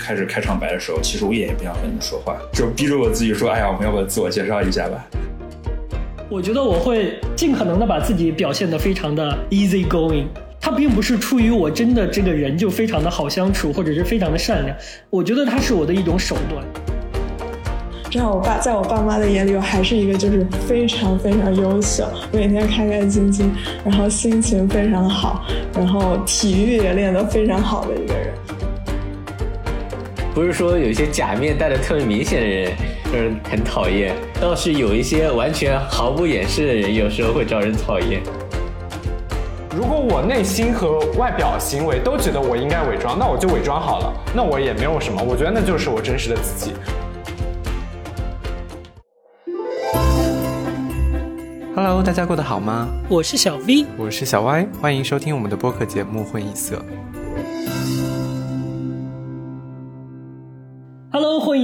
开始开场白的时候，其实我一点也不想和你们说话，就逼着我自己说：“哎呀，我们要不要自我介绍一下吧？”我觉得我会尽可能的把自己表现的非常的 easy going，他并不是出于我真的这个人就非常的好相处，或者是非常的善良，我觉得他是我的一种手段。这样，我爸在我爸妈的眼里，我还是一个就是非常非常优秀，每天开开心心，然后心情非常好，然后体育也练得非常好的一个人。不是说有一些假面戴的特别明显的人让人很讨厌，倒是有一些完全毫不掩饰的人，有时候会招人讨厌。如果我内心和外表行为都觉得我应该伪装，那我就伪装好了，那我也没有什么，我觉得那就是我真实的自己。Hello，大家过得好吗？我是小 V，我是小 Y，欢迎收听我们的播客节目《混异色》。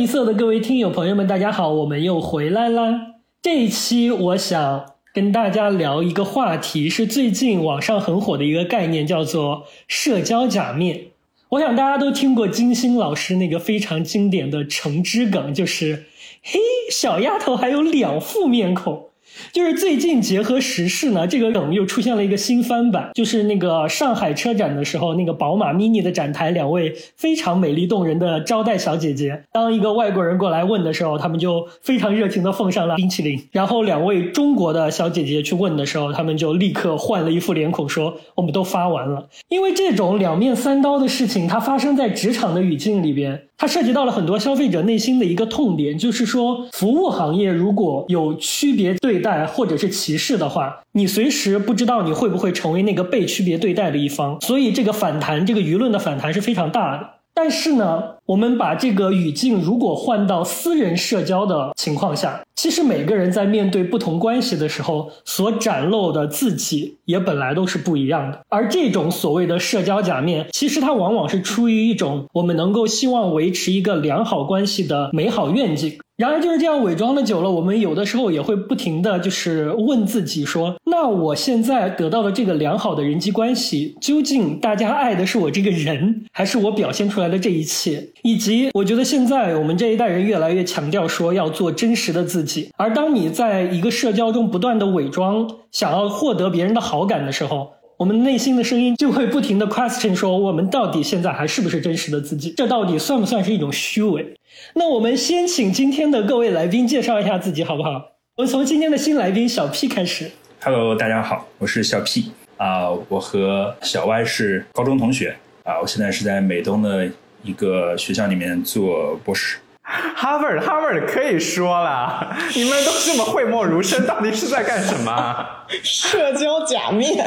色的各位听友朋友们，大家好，我们又回来啦。这一期我想跟大家聊一个话题，是最近网上很火的一个概念，叫做社交假面。我想大家都听过金星老师那个非常经典的橙汁梗，就是“嘿，小丫头还有两副面孔”。就是最近结合时事呢，这个梗又出现了一个新翻版，就是那个上海车展的时候，那个宝马 Mini 的展台，两位非常美丽动人的招待小姐姐，当一个外国人过来问的时候，他们就非常热情的奉上了冰淇淋，然后两位中国的小姐姐去问的时候，他们就立刻换了一副脸孔说我们都发完了，因为这种两面三刀的事情，它发生在职场的语境里边。它涉及到了很多消费者内心的一个痛点，就是说，服务行业如果有区别对待待或者是歧视的话，你随时不知道你会不会成为那个被区别对待的一方，所以这个反弹，这个舆论的反弹是非常大的。但是呢，我们把这个语境如果换到私人社交的情况下，其实每个人在面对不同关系的时候，所展露的自己也本来都是不一样的。而这种所谓的社交假面，其实它往往是出于一种我们能够希望维持一个良好关系的美好愿景。然而就是这样伪装的久了，我们有的时候也会不停的就是问自己说：那我现在得到的这个良好的人际关系，究竟大家爱的是我这个人，还是我表现出来的这一切？以及我觉得现在我们这一代人越来越强调说要做真实的自己，而当你在一个社交中不断的伪装，想要获得别人的好感的时候，我们内心的声音就会不停的 question 说：我们到底现在还是不是真实的自己？这到底算不算是一种虚伪？那我们先请今天的各位来宾介绍一下自己，好不好？我们从今天的新来宾小 P 开始。Hello，大家好，我是小 P 啊，我和小 Y 是高中同学啊，我现在是在美东的一个学校里面做博士。哈佛，哈佛可以说了，你们都这么讳莫如深，到底是在干什么？社交假面。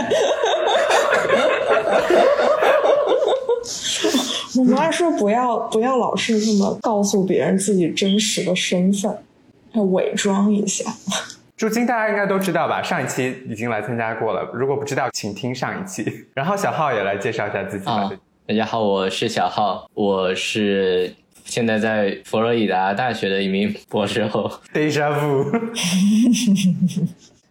我妈说不要不要老是这么告诉别人自己真实的身份，要伪装一下。朱晶大家应该都知道吧？上一期已经来参加过了，如果不知道，请听上一期。然后小浩也来介绍一下自己吧。大家好，我是小浩，我是现在在佛罗里达大学的一名博士后。Deja vu。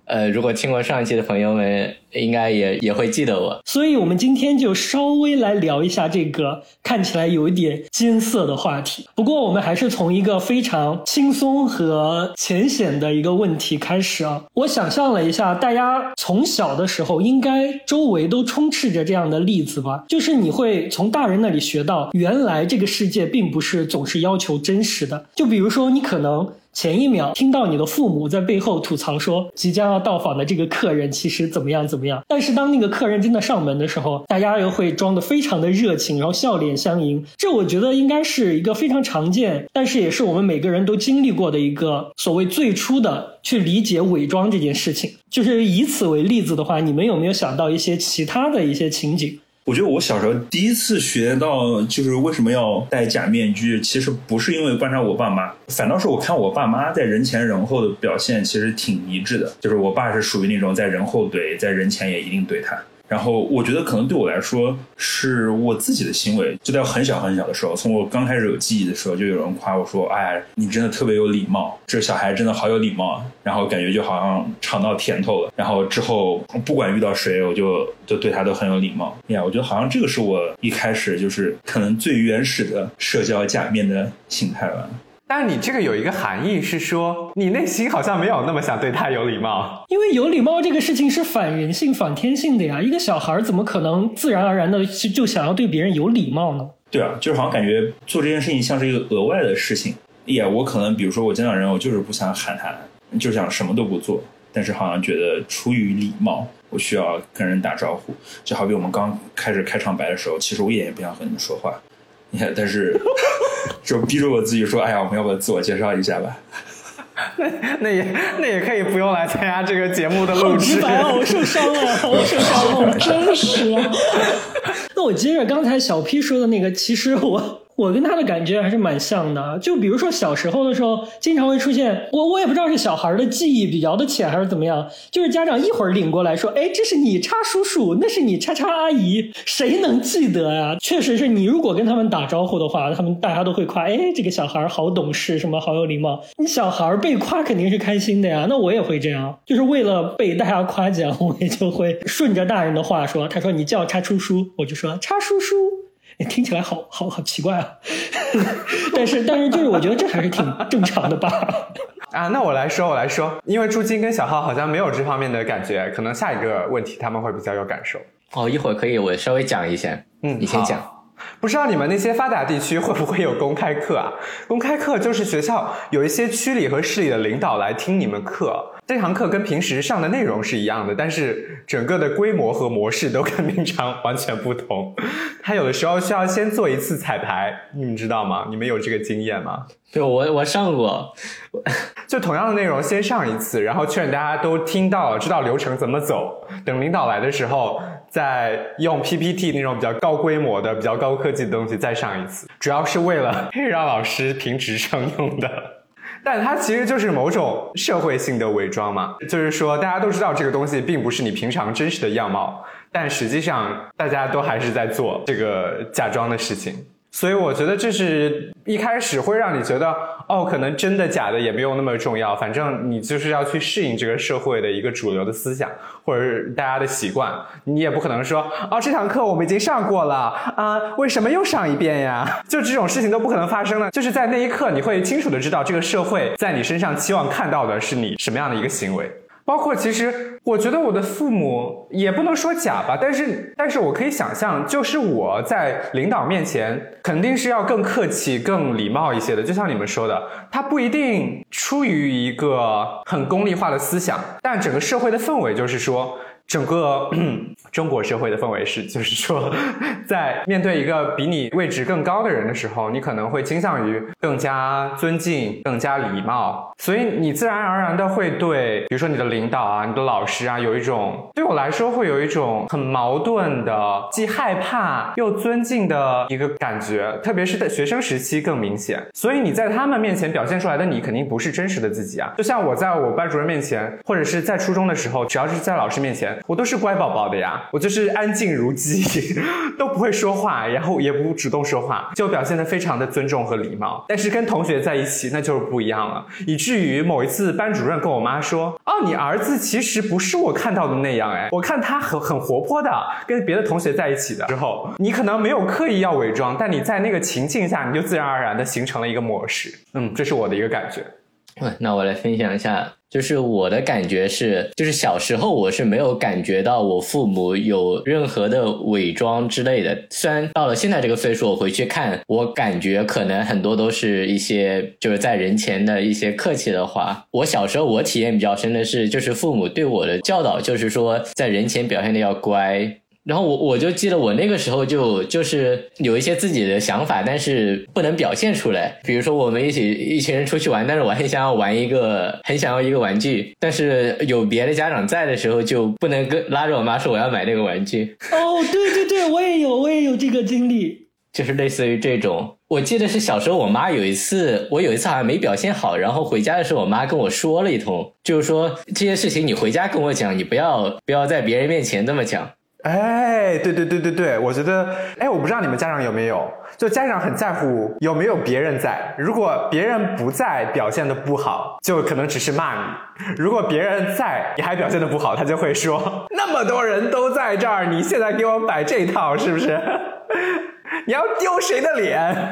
呃，如果听过上一期的朋友们，应该也也会记得我。所以，我们今天就稍微来聊一下这个看起来有一点艰涩的话题。不过，我们还是从一个非常轻松和浅显的一个问题开始啊。我想象了一下，大家从小的时候应该周围都充斥着这样的例子吧？就是你会从大人那里学到，原来这个世界并不是总是要求真实的。就比如说，你可能。前一秒听到你的父母在背后吐槽说即将要到访的这个客人其实怎么样怎么样，但是当那个客人真的上门的时候，大家又会装得非常的热情，然后笑脸相迎。这我觉得应该是一个非常常见，但是也是我们每个人都经历过的一个所谓最初的去理解伪装这件事情。就是以此为例子的话，你们有没有想到一些其他的一些情景？我觉得我小时候第一次学到，就是为什么要戴假面具，其实不是因为观察我爸妈，反倒是我看我爸妈在人前人后的表现，其实挺一致的。就是我爸是属于那种在人后怼，在人前也一定怼他。然后我觉得可能对我来说是我自己的行为，就在很小很小的时候，从我刚开始有记忆的时候，就有人夸我说：“哎，你真的特别有礼貌，这小孩真的好有礼貌。”然后感觉就好像尝到甜头了。然后之后不管遇到谁，我就就对他都很有礼貌。呀，我觉得好像这个是我一开始就是可能最原始的社交假面的心态吧。但是你这个有一个含义是说，你内心好像没有那么想对他有礼貌。因为有礼貌这个事情是反人性、反天性的呀。一个小孩怎么可能自然而然的就就想要对别人有礼貌呢？对啊，就是好像感觉做这件事情像是一个额外的事情。呀，我可能比如说我见到人，我就是不想喊他，就想什么都不做。但是好像觉得出于礼貌，我需要跟人打招呼。就好比我们刚开始开场白的时候，其实我一点也不想和你们说话。你看，但是。就逼着我自己说：“哎呀，我们要不要自我介绍一下吧？”那 那也那也可以不用来参加这个节目的录制。我受伤了，我受伤了，真实。那我接着刚才小 P 说的那个，其实我。我跟他的感觉还是蛮像的，就比如说小时候的时候，经常会出现我我也不知道是小孩的记忆比较的浅还是怎么样，就是家长一会儿领过来说，哎，这是你叉叔叔，那是你叉叉阿姨，谁能记得呀？确实是你如果跟他们打招呼的话，他们大家都会夸，哎，这个小孩好懂事，什么好有礼貌。你小孩被夸肯定是开心的呀，那我也会这样，就是为了被大家夸奖，我也就会顺着大人的话说，他说你叫叉叔叔，我就说叉叔叔。听起来好好好奇怪啊，但是但是就是我觉得这还是挺正常的吧。啊，那我来说我来说，因为朱金跟小浩好像没有这方面的感觉，可能下一个问题他们会比较有感受。哦，一会儿可以我稍微讲一下，嗯，你先讲。不知道你们那些发达地区会不会有公开课啊？公开课就是学校有一些区里和市里的领导来听你们课。这堂课跟平时上的内容是一样的，但是整个的规模和模式都跟平常完全不同。他有的时候需要先做一次彩排，你们知道吗？你们有这个经验吗？对，我我上过，就同样的内容先上一次，然后确认大家都听到了，知道流程怎么走。等领导来的时候，再用 PPT 那种比较高规模的、比较高科技的东西再上一次，主要是为了 让老师评职称用的。但它其实就是某种社会性的伪装嘛，就是说大家都知道这个东西并不是你平常真实的样貌，但实际上大家都还是在做这个假装的事情。所以我觉得这是一开始会让你觉得，哦，可能真的假的也没有那么重要，反正你就是要去适应这个社会的一个主流的思想，或者是大家的习惯。你也不可能说，哦，这堂课我们已经上过了啊，为什么又上一遍呀？就这种事情都不可能发生了。就是在那一刻，你会清楚的知道这个社会在你身上期望看到的是你什么样的一个行为。包括其实，我觉得我的父母也不能说假吧，但是，但是我可以想象，就是我在领导面前肯定是要更客气、更礼貌一些的。就像你们说的，他不一定出于一个很功利化的思想，但整个社会的氛围就是说。整个中国社会的氛围是，就是说，在面对一个比你位置更高的人的时候，你可能会倾向于更加尊敬、更加礼貌，所以你自然而然的会对，比如说你的领导啊、你的老师啊，有一种对我来说会有一种很矛盾的，既害怕又尊敬的一个感觉，特别是在学生时期更明显。所以你在他们面前表现出来的你，肯定不是真实的自己啊。就像我在我班主任面前，或者是在初中的时候，只要是在老师面前。我都是乖宝宝的呀，我就是安静如鸡，都不会说话，然后也不主动说话，就表现得非常的尊重和礼貌。但是跟同学在一起，那就是不一样了，以至于某一次班主任跟我妈说：“哦，你儿子其实不是我看到的那样，哎，我看他很很活泼的，跟别的同学在一起的时候，你可能没有刻意要伪装，但你在那个情境下，你就自然而然的形成了一个模式。嗯，这是我的一个感觉。那我来分享一下。就是我的感觉是，就是小时候我是没有感觉到我父母有任何的伪装之类的。虽然到了现在这个岁数，我回去看，我感觉可能很多都是一些就是在人前的一些客气的话。我小时候我体验比较深的是，就是父母对我的教导，就是说在人前表现的要乖。然后我我就记得我那个时候就就是有一些自己的想法，但是不能表现出来。比如说我们一起一群人出去玩，但是我很想要玩一个，很想要一个玩具，但是有别的家长在的时候，就不能跟拉着我妈说我要买那个玩具。哦，对对对，我也有，我也有这个经历，就是类似于这种。我记得是小时候我妈有一次，我有一次好像没表现好，然后回家的时候，我妈跟我说了一通，就是说这些事情你回家跟我讲，你不要不要在别人面前这么讲。哎，对对对对对，我觉得，哎，我不知道你们家长有没有，就家长很在乎有没有别人在。如果别人不在，表现的不好，就可能只是骂你；如果别人在，你还表现的不好，他就会说：那么多人都在这儿，你现在给我摆这套，是不是？你要丢谁的脸？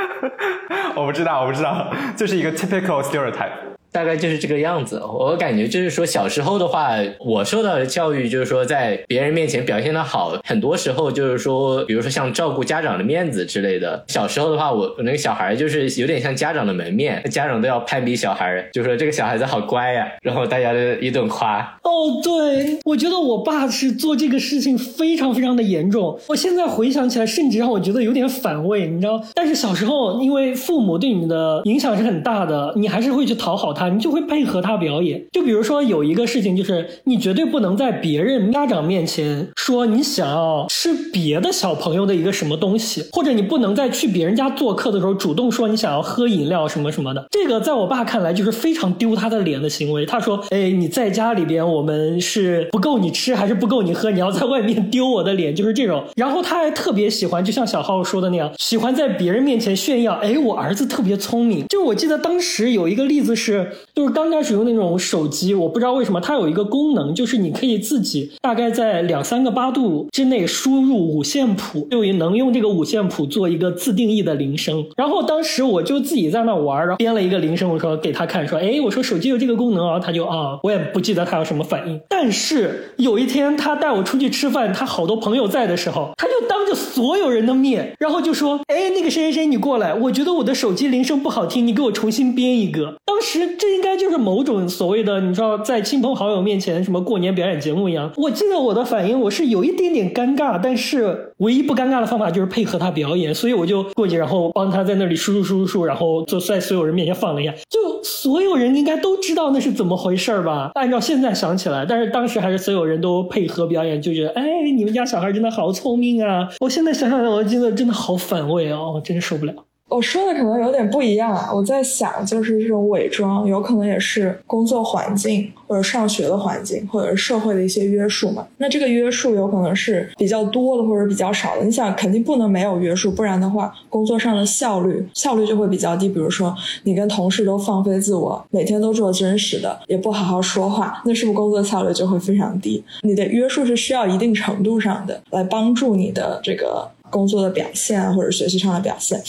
我不知道，我不知道，就是一个 typical stereotype。大概就是这个样子。我感觉就是说，小时候的话，我受到的教育就是说，在别人面前表现的好，很多时候就是说，比如说像照顾家长的面子之类的。小时候的话，我我那个小孩就是有点像家长的门面，家长都要攀比小孩，就说这个小孩子好乖呀，然后大家都一顿夸。哦，对，我觉得我爸是做这个事情非常非常的严重。我现在回想起来，甚至让我觉得有点反胃，你知道？但是小时候，因为父母对你的影响是很大的，你还是会去讨好他。你就会配合他表演，就比如说有一个事情，就是你绝对不能在别人家长面前说你想要吃别的小朋友的一个什么东西，或者你不能在去别人家做客的时候主动说你想要喝饮料什么什么的。这个在我爸看来就是非常丢他的脸的行为。他说：“哎，你在家里边我们是不够你吃还是不够你喝？你要在外面丢我的脸，就是这种。”然后他还特别喜欢，就像小浩说的那样，喜欢在别人面前炫耀：“哎，我儿子特别聪明。”就我记得当时有一个例子是。就是刚开始用那种手机，我不知道为什么它有一个功能，就是你可以自己大概在两三个八度之内输入五线谱，就能用这个五线谱做一个自定义的铃声。然后当时我就自己在那玩，然后编了一个铃声，我说给他看，说，哎，我说手机有这个功能啊，他就啊，我也不记得他有什么反应。但是有一天他带我出去吃饭，他好多朋友在的时候，他就当着所有人的面，然后就说，哎，那个谁谁谁你过来，我觉得我的手机铃声不好听，你给我重新编一个。当时这应该。就是某种所谓的，你知道，在亲朋好友面前什么过年表演节目一样。我记得我的反应，我是有一点点尴尬，但是唯一不尴尬的方法就是配合他表演，所以我就过去，然后帮他在那里输入输入输，然后就在所有人面前放了一下，就所有人应该都知道那是怎么回事吧？按照现在想起来，但是当时还是所有人都配合表演，就觉得哎，你们家小孩真的好聪明啊！我现在想想，我觉得真的好反胃哦，我真受不了。我说的可能有点不一样啊！我在想，就是这种伪装，有可能也是工作环境或者上学的环境，或者是社会的一些约束嘛。那这个约束有可能是比较多的，或者比较少的。你想，肯定不能没有约束，不然的话，工作上的效率效率就会比较低。比如说，你跟同事都放飞自我，每天都做真实的，也不好好说话，那是不是工作效率就会非常低？你的约束是需要一定程度上的，来帮助你的这个。工作的表现或者学习上的表现，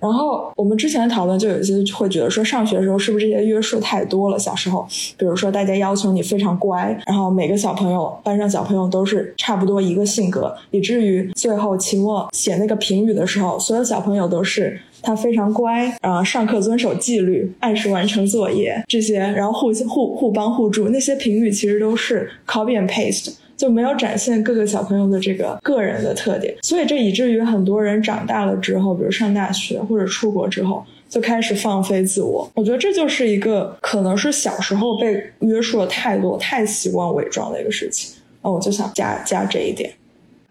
然后我们之前讨论就有一些会觉得说上学的时候是不是这些约束太多了？小时候，比如说大家要求你非常乖，然后每个小朋友班上小朋友都是差不多一个性格，以至于最后期末写那个评语的时候，所有小朋友都是他非常乖，啊，上课遵守纪律，按时完成作业这些，然后互互互帮互助，那些评语其实都是 copy and paste。就没有展现各个小朋友的这个个人的特点，所以这以至于很多人长大了之后，比如上大学或者出国之后，就开始放飞自我。我觉得这就是一个可能是小时候被约束的太多、太习惯伪装的一个事情。那我就想加加这一点。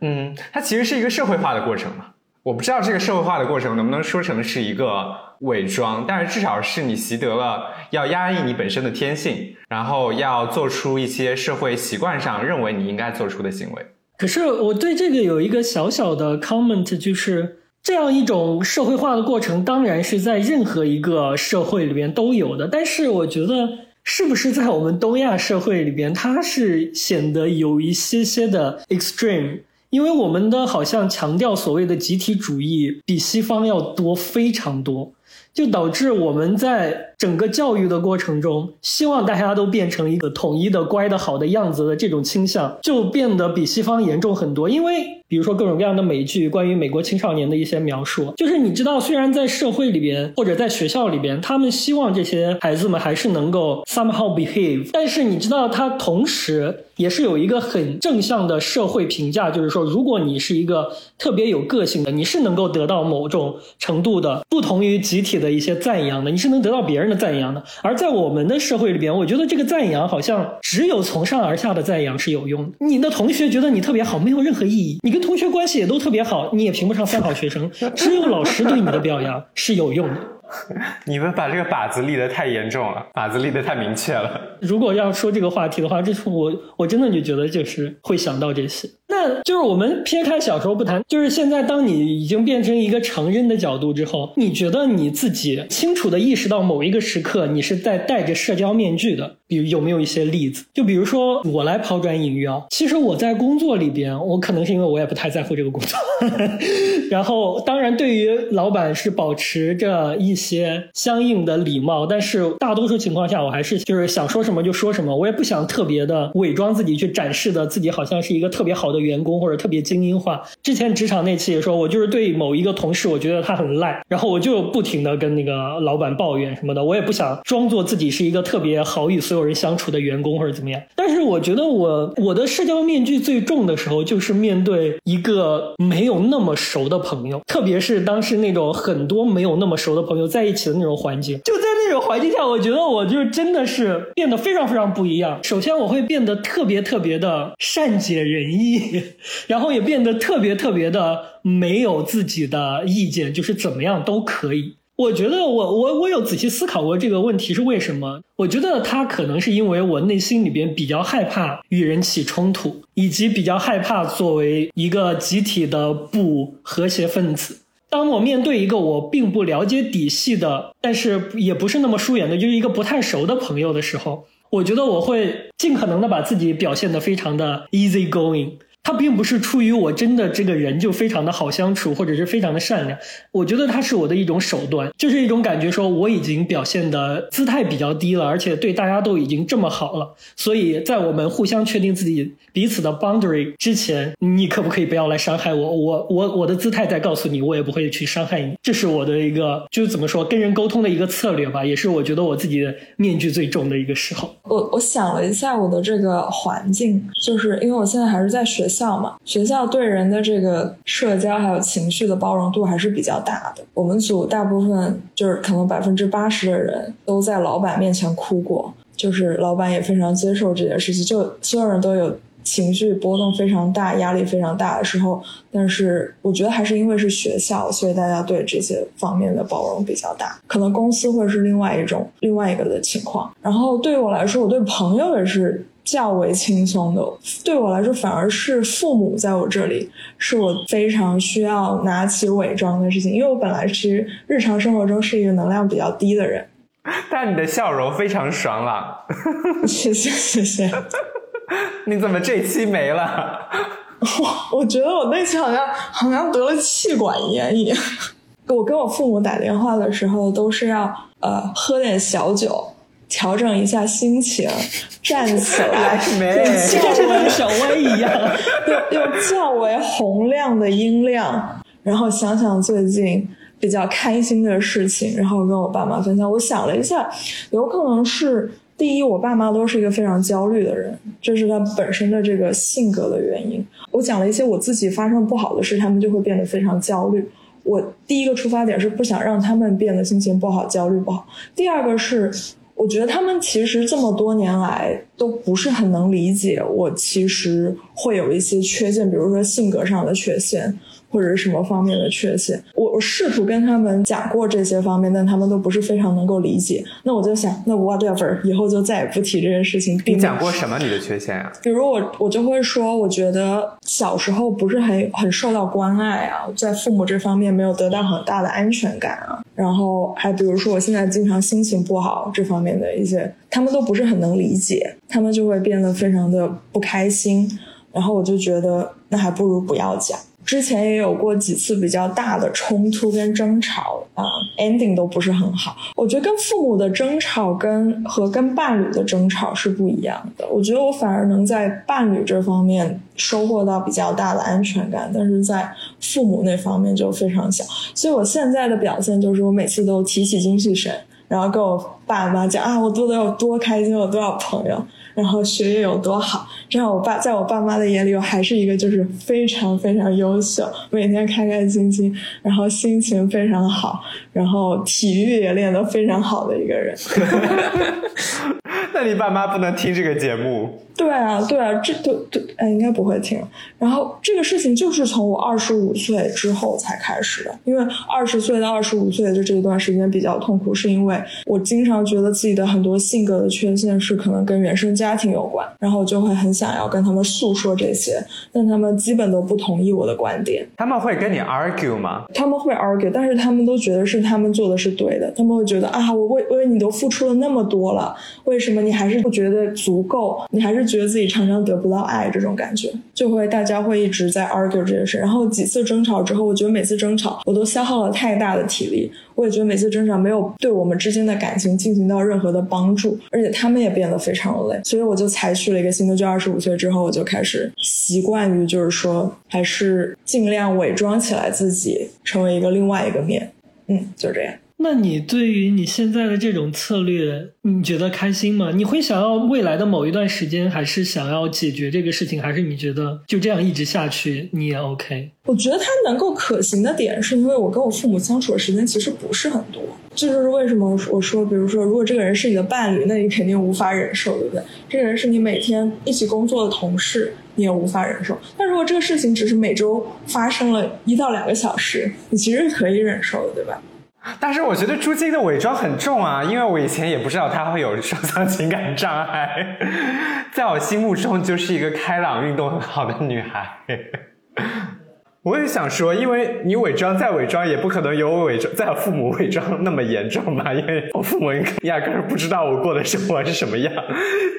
嗯，它其实是一个社会化的过程嘛。我不知道这个社会化的过程能不能说成是一个伪装，但是至少是你习得了要压抑你本身的天性，然后要做出一些社会习惯上认为你应该做出的行为。可是我对这个有一个小小的 comment，就是这样一种社会化的过程，当然是在任何一个社会里边都有的。但是我觉得，是不是在我们东亚社会里边，它是显得有一些些的 extreme。因为我们的好像强调所谓的集体主义比西方要多非常多，就导致我们在整个教育的过程中，希望大家都变成一个统一的乖的好的样子的这种倾向，就变得比西方严重很多。因为比如说各种各样的美剧，关于美国青少年的一些描述，就是你知道，虽然在社会里边或者在学校里边，他们希望这些孩子们还是能够 somehow behave，但是你知道，他同时也是有一个很正向的社会评价，就是说，如果你是一个特别有个性的，你是能够得到某种程度的不同于集体的一些赞扬的，你是能得到别人的赞扬的。而在我们的社会里边，我觉得这个赞扬好像只有从上而下的赞扬是有用的。你的同学觉得你特别好，没有任何意义。你跟同学关系也都特别好，你也评不上三好学生。只有老师对你的表扬是有用的。你们把这个靶子立得太严重了，靶子立得太明确了。如果要说这个话题的话，这是我我真的就觉得就是会想到这些。那就是我们撇开小时候不谈，就是现在当你已经变成一个成人的角度之后，你觉得你自己清楚的意识到某一个时刻你是在戴着社交面具的，比如有没有一些例子？就比如说我来抛砖引玉啊，其实我在工作里边，我可能是因为我也不太在乎这个工作，然后当然对于老板是保持着一些相应的礼貌，但是大多数情况下我还是就是想说什么就说什么，我也不想特别的伪装自己去展示的自己好像是一个特别好的员工或者特别精英化。之前职场那期也说，我就是对某一个同事，我觉得他很烂，然后我就不停的跟那个老板抱怨什么的，我也不想装作自己是一个特别好与所有人相处的员工或者怎么样。但是我觉得我我的社交面具最重的时候，就是面对一个没有那么熟的朋友，特别是当时那种很多没有那么熟的朋友在一起的那种环境，就在这种环境下，我觉得我就真的是变得非常非常不一样。首先，我会变得特别特别的善解人意，然后也变得特别特别的没有自己的意见，就是怎么样都可以。我觉得我我我有仔细思考过这个问题是为什么？我觉得他可能是因为我内心里边比较害怕与人起冲突，以及比较害怕作为一个集体的不和谐分子。当我面对一个我并不了解底细的，但是也不是那么疏远的，就是一个不太熟的朋友的时候，我觉得我会尽可能的把自己表现的非常的 easy going。他并不是出于我真的这个人就非常的好相处，或者是非常的善良。我觉得他是我的一种手段，就是一种感觉，说我已经表现的姿态比较低了，而且对大家都已经这么好了。所以在我们互相确定自己彼此的 boundary 之前，你可不可以不要来伤害我？我我我的姿态在告诉你，我也不会去伤害你。这是我的一个，就是怎么说，跟人沟通的一个策略吧，也是我觉得我自己面具最重的一个时候。我我想了一下我的这个环境，就是因为我现在还是在学习。校嘛，学校对人的这个社交还有情绪的包容度还是比较大的。我们组大部分就是可能百分之八十的人都在老板面前哭过，就是老板也非常接受这件事情，就所有人都有情绪波动非常大、压力非常大的时候。但是我觉得还是因为是学校，所以大家对这些方面的包容比较大。可能公司会是另外一种、另外一个的情况。然后对于我来说，我对朋友也是。较为轻松的，对我来说反而是父母在我这里是我非常需要拿起伪装的事情，因为我本来其实日常生活中是一个能量比较低的人。但你的笑容非常爽朗，谢 谢谢谢。你怎么这期没了？我我觉得我那期好像好像得了气管炎一样。我跟我父母打电话的时候都是要呃喝点小酒。调整一下心情，站起来，就像那个小歪一样，用用较为洪亮的音量，然后想想最近比较开心的事情，然后跟我爸妈分享。我想了一下，有可能是第一，我爸妈都是一个非常焦虑的人，这是他本身的这个性格的原因。我讲了一些我自己发生不好的事，他们就会变得非常焦虑。我第一个出发点是不想让他们变得心情不好、焦虑不好。第二个是。我觉得他们其实这么多年来都不是很能理解我，其实会有一些缺陷，比如说性格上的缺陷。或者是什么方面的缺陷，我我试图跟他们讲过这些方面，但他们都不是非常能够理解。那我就想，那 whatever，以后就再也不提这件事情。你讲过什么你的缺陷啊？比如我我就会说，我觉得小时候不是很很受到关爱啊，在父母这方面没有得到很大的安全感啊。然后还比如说我现在经常心情不好这方面的一些，他们都不是很能理解，他们就会变得非常的不开心。然后我就觉得，那还不如不要讲。之前也有过几次比较大的冲突跟争吵啊，ending 都不是很好。我觉得跟父母的争吵跟和跟伴侣的争吵是不一样的。我觉得我反而能在伴侣这方面收获到比较大的安全感，但是在父母那方面就非常小。所以我现在的表现就是，我每次都提起精气神，然后跟我爸妈讲啊，我做的有多开心，有多少朋友。然后学业有多好，这样我爸在我爸妈的眼里，我还是一个就是非常非常优秀，每天开开心心，然后心情非常好，然后体育也练得非常好的一个人。那你爸妈不能听这个节目。对啊，对啊，这都都哎，应该不会听。然后这个事情就是从我二十五岁之后才开始的，因为二十岁到二十五岁的这一段时间比较痛苦，是因为我经常觉得自己的很多性格的缺陷是可能跟原生家庭有关，然后就会很想要跟他们诉说这些，但他们基本都不同意我的观点。他们会跟你 argue 吗？他们会 argue，但是他们都觉得是他们做的是对的，他们会觉得啊，我为为你都付出了那么多了，为什么你还是不觉得足够？你还是觉得自己常常得不到爱，这种感觉就会大家会一直在 argue 这件事。然后几次争吵之后，我觉得每次争吵我都消耗了太大的体力，我也觉得每次争吵没有对我们之间的感情进行到任何的帮助，而且他们也变得非常的累，所以我就采取了一个新的，就二十五岁之后我就开始习惯于就是说还是尽量伪装起来自己，成为一个另外一个面。嗯，就这样。那你对于你现在的这种策略，你觉得开心吗？你会想要未来的某一段时间，还是想要解决这个事情，还是你觉得就这样一直下去你也 OK？我觉得它能够可行的点，是因为我跟我父母相处的时间其实不是很多。这就是为什么我说，比如说，如果这个人是你的伴侣，那你肯定无法忍受，对不对？这个人是你每天一起工作的同事，你也无法忍受。但如果这个事情只是每周发生了一到两个小时，你其实是可以忍受的，对吧？但是我觉得朱晶的伪装很重啊，因为我以前也不知道她会有双向情感障碍，在我心目中就是一个开朗、运动很好的女孩。我也想说，因为你伪装再伪装，也不可能有我伪装在父母伪装那么严重吧？因为我父母压根儿不知道我过的生活是什么样，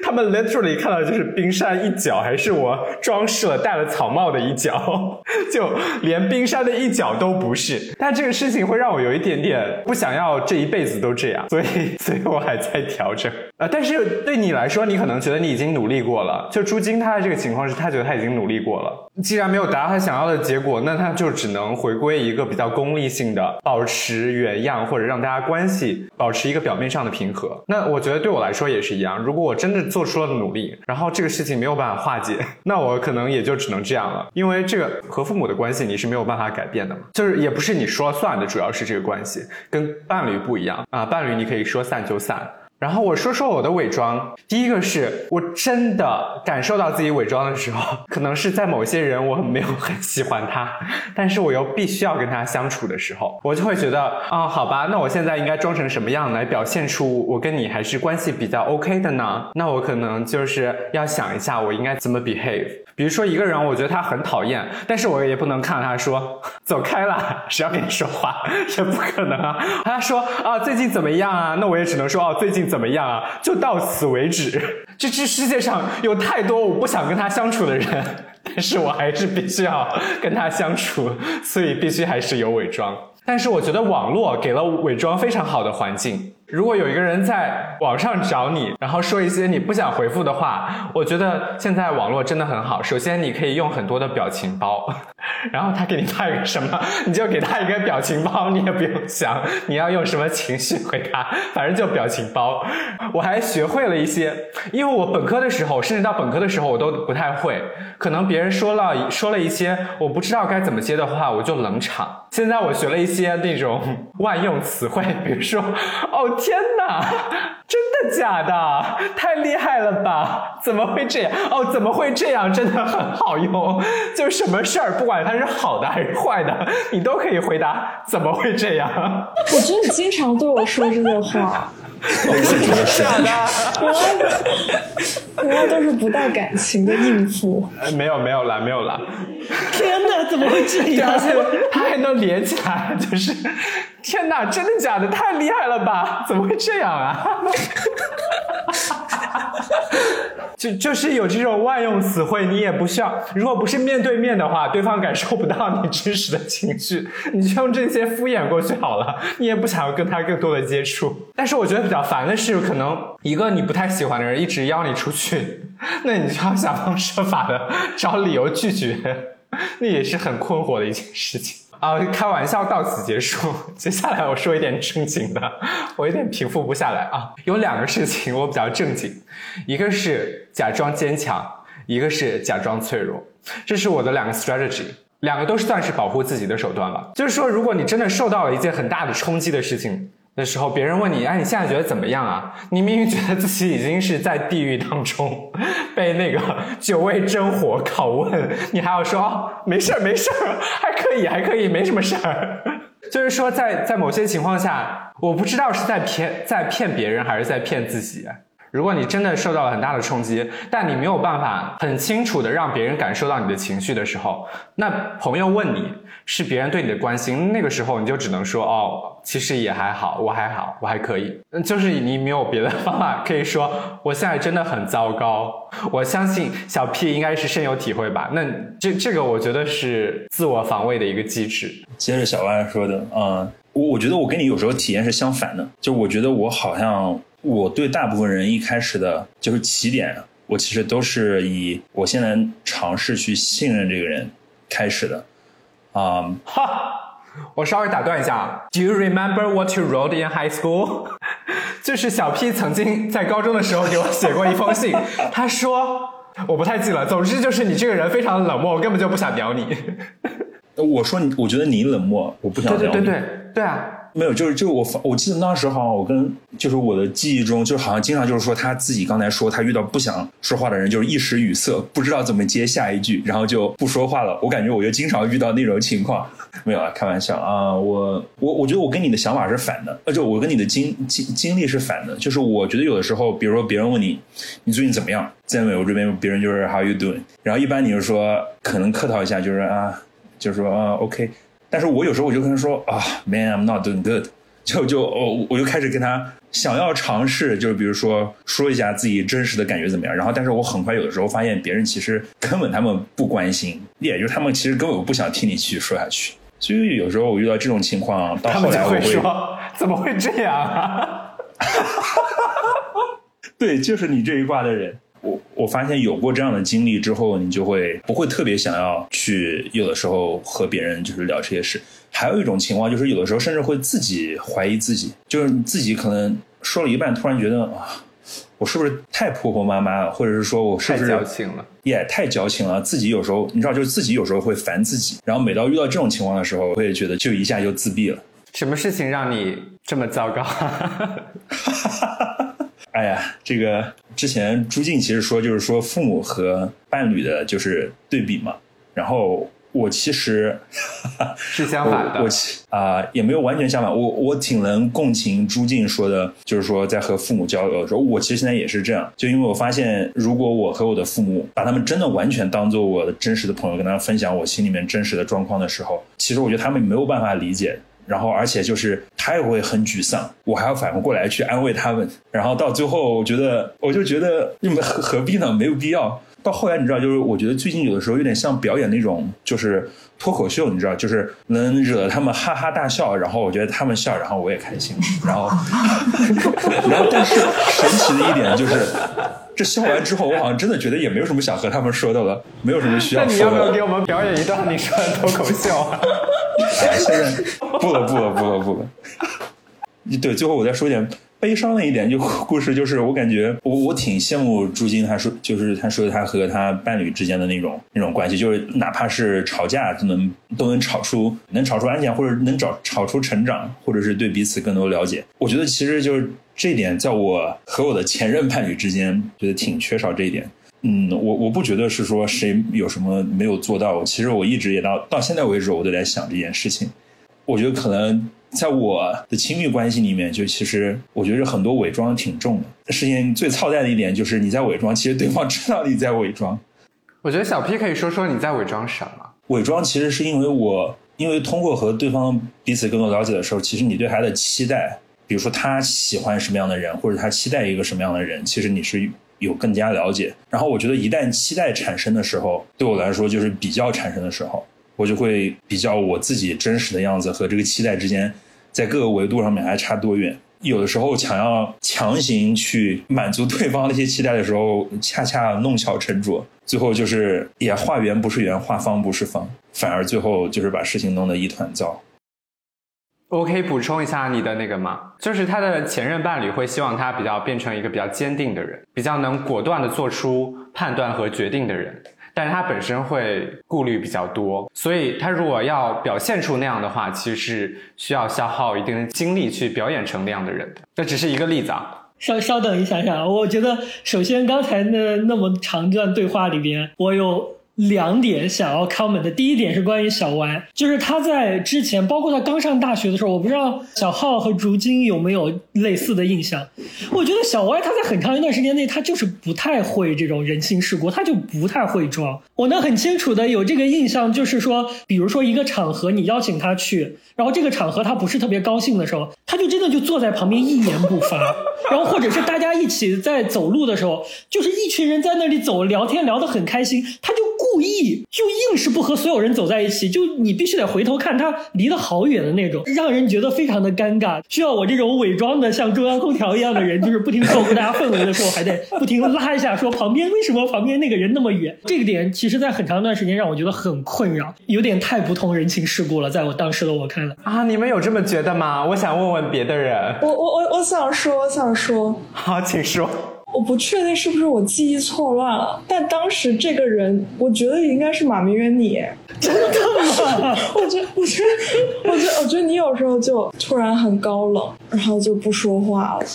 他们 literally 看到就是冰山一角，还是我装饰了戴了草帽的一角，就连冰山的一角都不是。但这个事情会让我有一点点不想要这一辈子都这样，所以，所以我还在调整。呃，但是对你来说，你可能觉得你已经努力过了。就朱晶她的这个情况是，她觉得她已经努力过了，既然没有达到她想要的结果。那他就只能回归一个比较功利性的，保持原样，或者让大家关系保持一个表面上的平和。那我觉得对我来说也是一样。如果我真的做出了努力，然后这个事情没有办法化解，那我可能也就只能这样了。因为这个和父母的关系你是没有办法改变的嘛，就是也不是你说了算的，主要是这个关系跟伴侣不一样啊，伴侣你可以说散就散。然后我说说我的伪装。第一个是我真的感受到自己伪装的时候，可能是在某些人我没有很喜欢他，但是我又必须要跟他相处的时候，我就会觉得啊，好吧，那我现在应该装成什么样来表现出我跟你还是关系比较 OK 的呢？那我可能就是要想一下我应该怎么 behave。比如说一个人，我觉得他很讨厌，但是我也不能看他说 走开了，谁要跟你说话，也不可能啊。他说啊，最近怎么样啊？那我也只能说哦，最近。怎么样啊？就到此为止。这这世界上有太多我不想跟他相处的人，但是我还是必须要跟他相处，所以必须还是有伪装。但是我觉得网络给了伪装非常好的环境。如果有一个人在网上找你，然后说一些你不想回复的话，我觉得现在网络真的很好。首先，你可以用很多的表情包，然后他给你发一个什么，你就给他一个表情包，你也不用想你要用什么情绪回他，反正就表情包。我还学会了一些，因为我本科的时候，甚至到本科的时候，我都不太会。可能别人说了说了一些我不知道该怎么接的话，我就冷场。现在我学了一些那种 万用词汇，比如说，哦。天哪，真的假的？太厉害了吧？怎么会这样？哦，怎么会这样？真的很好用，就什么事儿，不管它是好的还是坏的，你都可以回答。怎么会这样？我觉得你经常对我说这个话。我是的，我我都是不带感情的应付。没有没有了，没有了。天哪，怎么会这样？而且他还能连起来，就是天哪，真的假的？太厉害了吧？怎么会这样啊？哈 就就是有这种万用词汇，你也不需要。如果不是面对面的话，对方感受不到你真实的情绪，你就用这些敷衍过去好了。你也不想要跟他更多的接触。但是我觉得比较烦的是，可能一个你不太喜欢的人一直邀你出去，那你就要想方设法的找理由拒绝，那也是很困惑的一件事情。啊，开玩笑到此结束。接下来我说一点正经的，我有点平复不下来啊。有两个事情我比较正经，一个是假装坚强，一个是假装脆弱。这是我的两个 strategy，两个都是算是保护自己的手段了。就是说，如果你真的受到了一件很大的冲击的事情。的时候，别人问你，哎，你现在觉得怎么样啊？你明明觉得自己已经是在地狱当中，被那个九味真火拷问，你还要说哦，没事儿，没事儿，还可以，还可以，没什么事儿。就是说在，在某些情况下，我不知道是在骗在骗别人，还是在骗自己。如果你真的受到了很大的冲击，但你没有办法很清楚的让别人感受到你的情绪的时候，那朋友问你是别人对你的关心，那个时候你就只能说哦，其实也还好，我还好，我还可以。嗯，就是你没有别的方法可以说，我现在真的很糟糕。我相信小 P 应该是深有体会吧？那这这个我觉得是自我防卫的一个机制。接着小万说的，嗯，我我觉得我跟你有时候体验是相反的，就我觉得我好像。我对大部分人一开始的就是起点，我其实都是以我现在尝试去信任这个人开始的，啊，哈，我稍微打断一下，Do you remember what you wrote in high school？就是小 P 曾经在高中的时候给我写过一封信，他说我不太记了，总之就是你这个人非常冷漠，我根本就不想鸟你。我说你，我觉得你冷漠，我不想聊你。对对对对对啊。没有，就是就是我，我记得当时候好像我跟就是我的记忆中，就好像经常就是说他自己刚才说他遇到不想说话的人，就是一时语塞，不知道怎么接下一句，然后就不说话了。我感觉我就经常遇到那种情况。没有啊，开玩笑啊，我我我觉得我跟你的想法是反的，呃，就我跟你的经经经历是反的，就是我觉得有的时候，比如说别人问你你最近怎么样，在美国这边别人就是 How you doing，然后一般你就说可能客套一下，就是啊，就是说啊 OK。但是我有时候我就跟他说啊，Man，I'm not doing good，就就哦，我就开始跟他想要尝试，就是比如说说一下自己真实的感觉怎么样。然后，但是我很快有的时候发现别人其实根本他们不关心，也就是他们其实根本不想听你继续说下去。所以有时候我遇到这种情况，到后来我会说怎么会这样啊？对，就是你这一挂的人。我我发现有过这样的经历之后，你就会不会特别想要去有的时候和别人就是聊这些事。还有一种情况就是，有的时候甚至会自己怀疑自己，就是你自己可能说了一半，突然觉得啊，我是不是太婆婆妈妈了，或者是说我是不是太矫情了？也太矫情了。自己有时候你知道，就是自己有时候会烦自己，然后每到遇到这种情况的时候，我也觉得就一下就自闭了。什么事情让你这么糟糕？哎呀，这个之前朱静其实说，就是说父母和伴侣的就是对比嘛。然后我其实 是相反的，我啊也没有完全相反。我我挺能共情朱静说的，就是说在和父母交流的时候，我其实现在也是这样。就因为我发现，如果我和我的父母把他们真的完全当做我的真实的朋友，跟他们分享我心里面真实的状况的时候，其实我觉得他们没有办法理解。然后，而且就是他也会很沮丧，我还要反过过来去安慰他们。然后到最后，我觉得，我就觉得你们何何必呢？没有必要。到后来，你知道，就是我觉得最近有的时候有点像表演那种，就是脱口秀，你知道，就是能惹他们哈哈大笑，然后我觉得他们笑，然后我也开心。然后，然后，但是神奇的一点就是，这笑完之后，我好像真的觉得也没有什么想和他们说的了，没有什么需要说的。那你要不要给我们表演一段你说的脱口秀啊？哎，现在不了，不了，不了，不了。对，最后我再说一点悲伤的一点，就故事，就是我感觉我我挺羡慕朱晶，他说就是他说他和他伴侣之间的那种那种关系，就是哪怕是吵架都能都能吵出能吵出安全，或者能找吵出成长，或者是对彼此更多了解。我觉得其实就是这一点，在我和我的前任伴侣之间，觉得挺缺少这一点。嗯，我我不觉得是说谁有什么没有做到。其实我一直也到到现在为止，我都在想这件事情。我觉得可能在我的亲密关系里面，就其实我觉得很多伪装挺重的。事情最操蛋的一点就是你在伪装，其实对方知道你在伪装。我觉得小 P 可以说说你在伪装什么？伪装其实是因为我因为通过和对方彼此更多了解的时候，其实你对他的期待，比如说他喜欢什么样的人，或者他期待一个什么样的人，其实你是。有更加了解，然后我觉得一旦期待产生的时候，对我来说就是比较产生的时候，我就会比较我自己真实的样子和这个期待之间，在各个维度上面还差多远。有的时候想要强行去满足 对方那些期待的时候，恰恰弄巧成拙，最后就是也画圆不是圆，画方不是方，反而最后就是把事情弄得一团糟。我可以补充一下你的那个吗？就是他的前任伴侣会希望他比较变成一个比较坚定的人，比较能果断的做出判断和决定的人。但是他本身会顾虑比较多，所以他如果要表现出那样的话，其实是需要消耗一定的精力去表演成那样的人。这只是一个例子啊。稍稍等一下下，我觉得首先刚才那那么长段对话里边，我有两点想要 comment 的。第一点是关于小歪，就是他在之前，包括他刚上大学的时候，我不知道小浩和竹金有没有类似的印象。我觉得小歪他在很长一段时间内，他就是不太会这种人情世故，他就不太会装。我能很清楚的有这个印象，就是说，比如说一个场合你邀请他去，然后这个场合他不是特别高兴的时候，他就真的就坐在旁边一言不发。然后或者是大家一起在走路的时候，就是一群人在那里走聊天聊得很开心，他就过意就硬是不和所有人走在一起，就你必须得回头看他离得好远的那种，让人觉得非常的尴尬。需要我这种伪装的像中央空调一样的人，就是不停照顾大家氛围的时候，还得不停拉一下，说旁边为什么旁边那个人那么远？这个点其实在很长一段时间让我觉得很困扰，有点太不通人情世故了，在我当时的我看来。啊，你们有这么觉得吗？我想问问别的人。我我我我想说，我想说，好，请说。我不确定是不是我记忆错乱了，但当时这个人，我觉得应该是马明远你。真的吗？我觉得，我觉得，我觉得，我觉得你有时候就突然很高冷，然后就不说话了。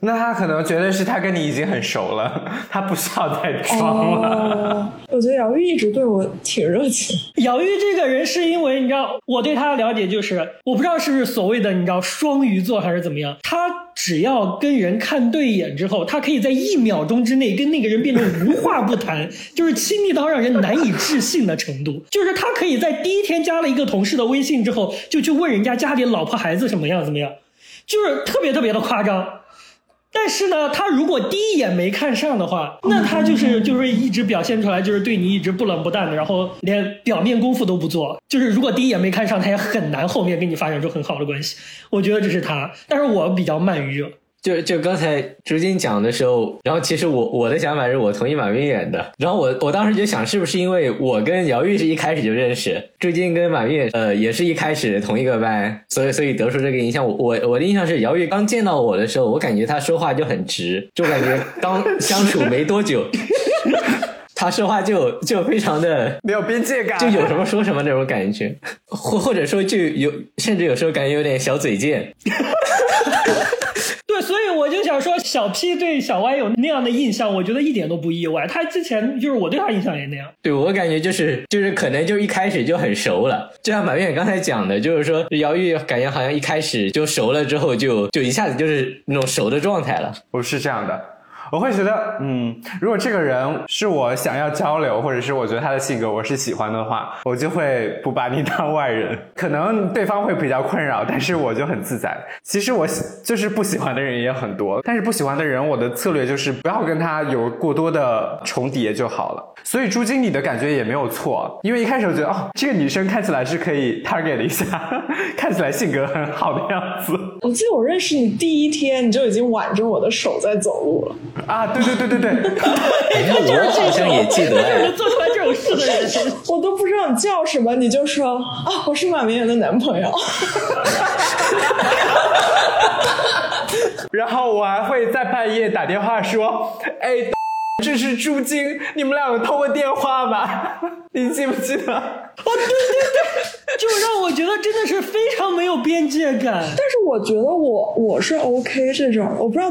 那他可能觉得是他跟你已经很熟了，他不需要再装了。哦，我觉得姚玉一直对我挺热情。姚玉这个人是因为你知道，我对他的了解就是，我不知道是不是所谓的你知道双鱼座还是怎么样，他只要跟人看对眼之后，他可以在一秒钟之内跟那个人变成无话不谈，就是亲密到让人难以置信的程度。就是他可以在第一天加了一个同事的微信之后，就去问人家家里老婆孩子什么样怎么样，就是特别特别的夸张。但是呢，他如果第一眼没看上的话，那他就是就是一直表现出来，就是对你一直不冷不淡的，然后连表面功夫都不做。就是如果第一眼没看上，他也很难后面跟你发展出很好的关系。我觉得这是他，但是我比较慢热。就就刚才朱金讲的时候，然后其实我我的想法是我同意马明远的，然后我我当时就想，是不是因为我跟姚玉是一开始就认识，朱金跟马明远呃也是一开始同一个班，所以所以得出这个印象。我我我的印象是，姚玉刚见到我的时候，我感觉他说话就很直，就感觉刚 相处没多久，他说话就就非常的没有边界感，就有什么说什么那种感觉，或或者说就有甚至有时候感觉有点小嘴贱。对，所以我就想说，小 P 对小 Y 有那样的印象，我觉得一点都不意外。他之前就是我对他印象也那样。对我感觉就是就是可能就一开始就很熟了，就像马远刚才讲的，就是说姚玉感觉好像一开始就熟了，之后就就一下子就是那种熟的状态了。不是这样的，我会觉得，嗯，如果这个人是我想要交流，或者是我觉得他的性格我是喜欢的话，我就会不把你 当外人。可能对方会比较困扰，但是我就很自在。其实我喜就是不喜欢的人也很多，但是不喜欢的人，我的策略就是不要跟他有过多的重叠就好了。所以朱经理的感觉也没有错，因为一开始我觉得，哦，这个女生看起来是可以 target 一下，看起来性格很好的样子。我记得我认识你第一天，你就已经挽着我的手在走路了。啊，对对对对对，我 好像也记得就是做出来这种事的人。我都不知道你叫什么，你就说啊，我是马明远的男朋友。然后我还会在半夜打电话说，哎，这是朱晶，你们两个通过电话吧？你记不记得？哦，对对对，就让我觉得真的是非常没有边界感。但是我觉得我我是 OK 这种，我不知道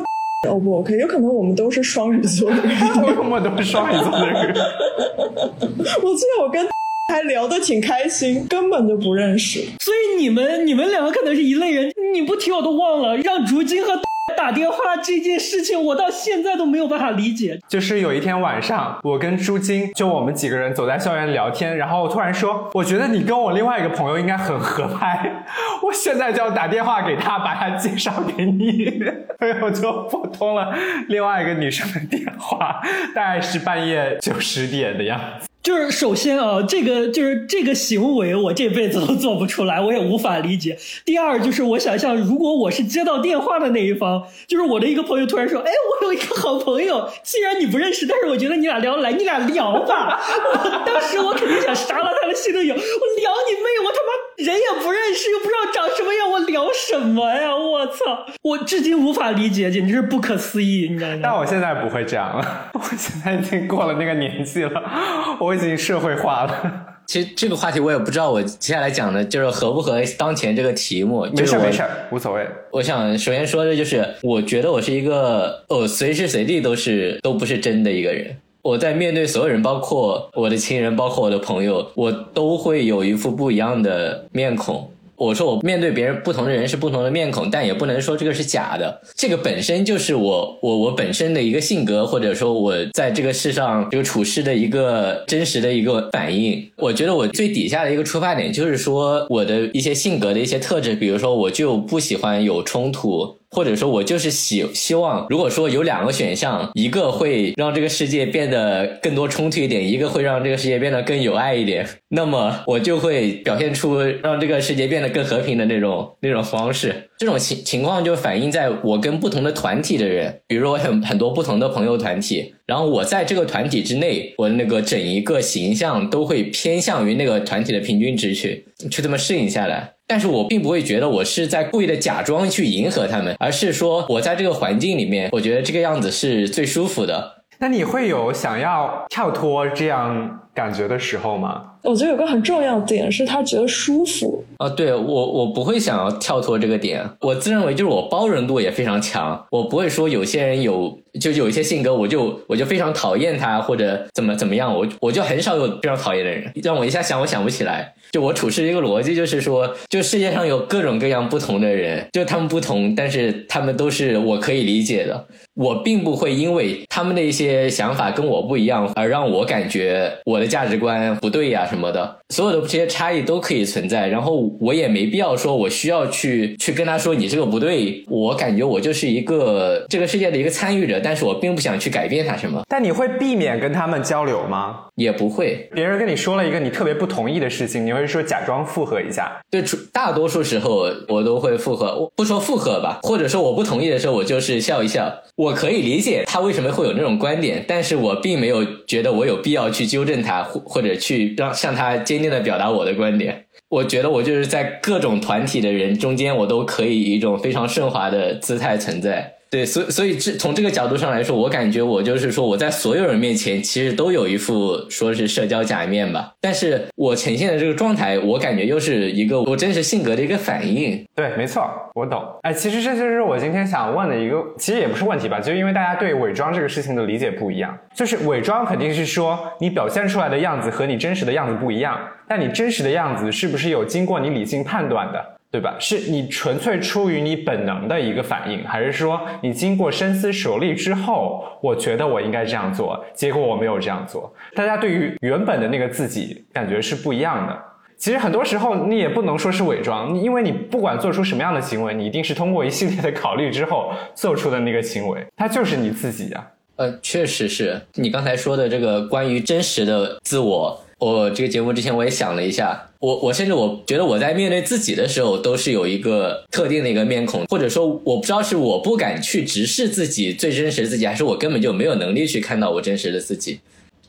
O 不 OK，有可能我们都是双鱼座的人。我们都是双鱼座的人。我记得我跟还聊得挺开心，根本就不认识。所以你们你们两个可能是一类人。你不提我都忘了，让竹金和打电话这件事情，我到现在都没有办法理解。就是有一天晚上，我跟朱晶就我们几个人走在校园聊天，然后我突然说，我觉得你跟我另外一个朋友应该很合拍，我现在就要打电话给他，把他介绍给你。所以我就拨通了另外一个女生的电话，大概是半夜九十点的样子。就是首先啊，这个就是这个行为，我这辈子都做不出来，我也无法理解。第二就是我想象，如果我是接到电话的那一方，就是我的一个朋友突然说：“哎，我有一个好朋友，既然你不认识，但是我觉得你俩聊得来，你俩聊吧。”我当时我肯定想杀了他的心都有，我聊你妹！我他妈人也不认识，又不知道长什么样，我聊什么呀？我操！我至今无法理解，简直是不可思议，你知道吗？但我现在不会这样了，我现在已经过了那个年纪了，我已经社会化了。其实这个话题我也不知道，我接下来讲的就是合不合当前这个题目。没事没事，无所谓。我想首先说的就是，我觉得我是一个哦，随时随地都是都不是真的一个人。我在面对所有人，包括我的亲人，包括我的朋友，我都会有一副不一样的面孔。我说我面对别人不同的人是不同的面孔，但也不能说这个是假的。这个本身就是我我我本身的一个性格，或者说我在这个世上这个处事的一个真实的一个反应。我觉得我最底下的一个出发点就是说我的一些性格的一些特质，比如说我就不喜欢有冲突。或者说，我就是希希望，如果说有两个选项，一个会让这个世界变得更多冲突一点，一个会让这个世界变得更有爱一点，那么我就会表现出让这个世界变得更和平的那种那种方式。这种情情况就反映在我跟不同的团体的人，比如说我很很多不同的朋友团体，然后我在这个团体之内，我那个整一个形象都会偏向于那个团体的平均值去去这么适应下来。但是我并不会觉得我是在故意的假装去迎合他们，而是说我在这个环境里面，我觉得这个样子是最舒服的。那你会有想要跳脱这样感觉的时候吗？我觉得有个很重要的点是他觉得舒服。啊，对我我不会想要跳脱这个点，我自认为就是我包容度也非常强，我不会说有些人有就有一些性格我就我就非常讨厌他或者怎么怎么样，我我就很少有非常讨厌的人，让我一下想我想不起来，就我处事一个逻辑就是说，就世界上有各种各样不同的人，就他们不同，但是他们都是我可以理解的，我并不会因为他们的一些想法跟我不一样而让我感觉我的价值观不对呀。什么的，所有的这些差异都可以存在，然后我也没必要说，我需要去去跟他说你这个不对。我感觉我就是一个这个世界的一个参与者，但是我并不想去改变他什么。但你会避免跟他们交流吗？也不会。别人跟你说了一个你特别不同意的事情，你会说假装附和一下？对，大多数时候我都会附和，不说附和吧，或者说我不同意的时候，我就是笑一笑。我可以理解他为什么会有那种观点，但是我并没有觉得我有必要去纠正他，或或者去让。向他坚定的表达我的观点，我觉得我就是在各种团体的人中间，我都可以以一种非常顺滑的姿态存在。对，所以所以这从这个角度上来说，我感觉我就是说我在所有人面前其实都有一副说是社交假面吧，但是我呈现的这个状态，我感觉又是一个我真实性格的一个反应。对，没错，我懂。哎，其实这就是我今天想问的一个，其实也不是问题吧，就因为大家对伪装这个事情的理解不一样，就是伪装肯定是说你表现出来的样子和你真实的样子不一样，但你真实的样子是不是有经过你理性判断的？对吧？是你纯粹出于你本能的一个反应，还是说你经过深思熟虑之后，我觉得我应该这样做，结果我没有这样做？大家对于原本的那个自己感觉是不一样的。其实很多时候你也不能说是伪装，因为你不管做出什么样的行为，你一定是通过一系列的考虑之后做出的那个行为，它就是你自己呀。呃，确实是你刚才说的这个关于真实的自我。我这个节目之前我也想了一下，我我甚至我觉得我在面对自己的时候都是有一个特定的一个面孔，或者说我不知道是我不敢去直视自己最真实的自己，还是我根本就没有能力去看到我真实的自己。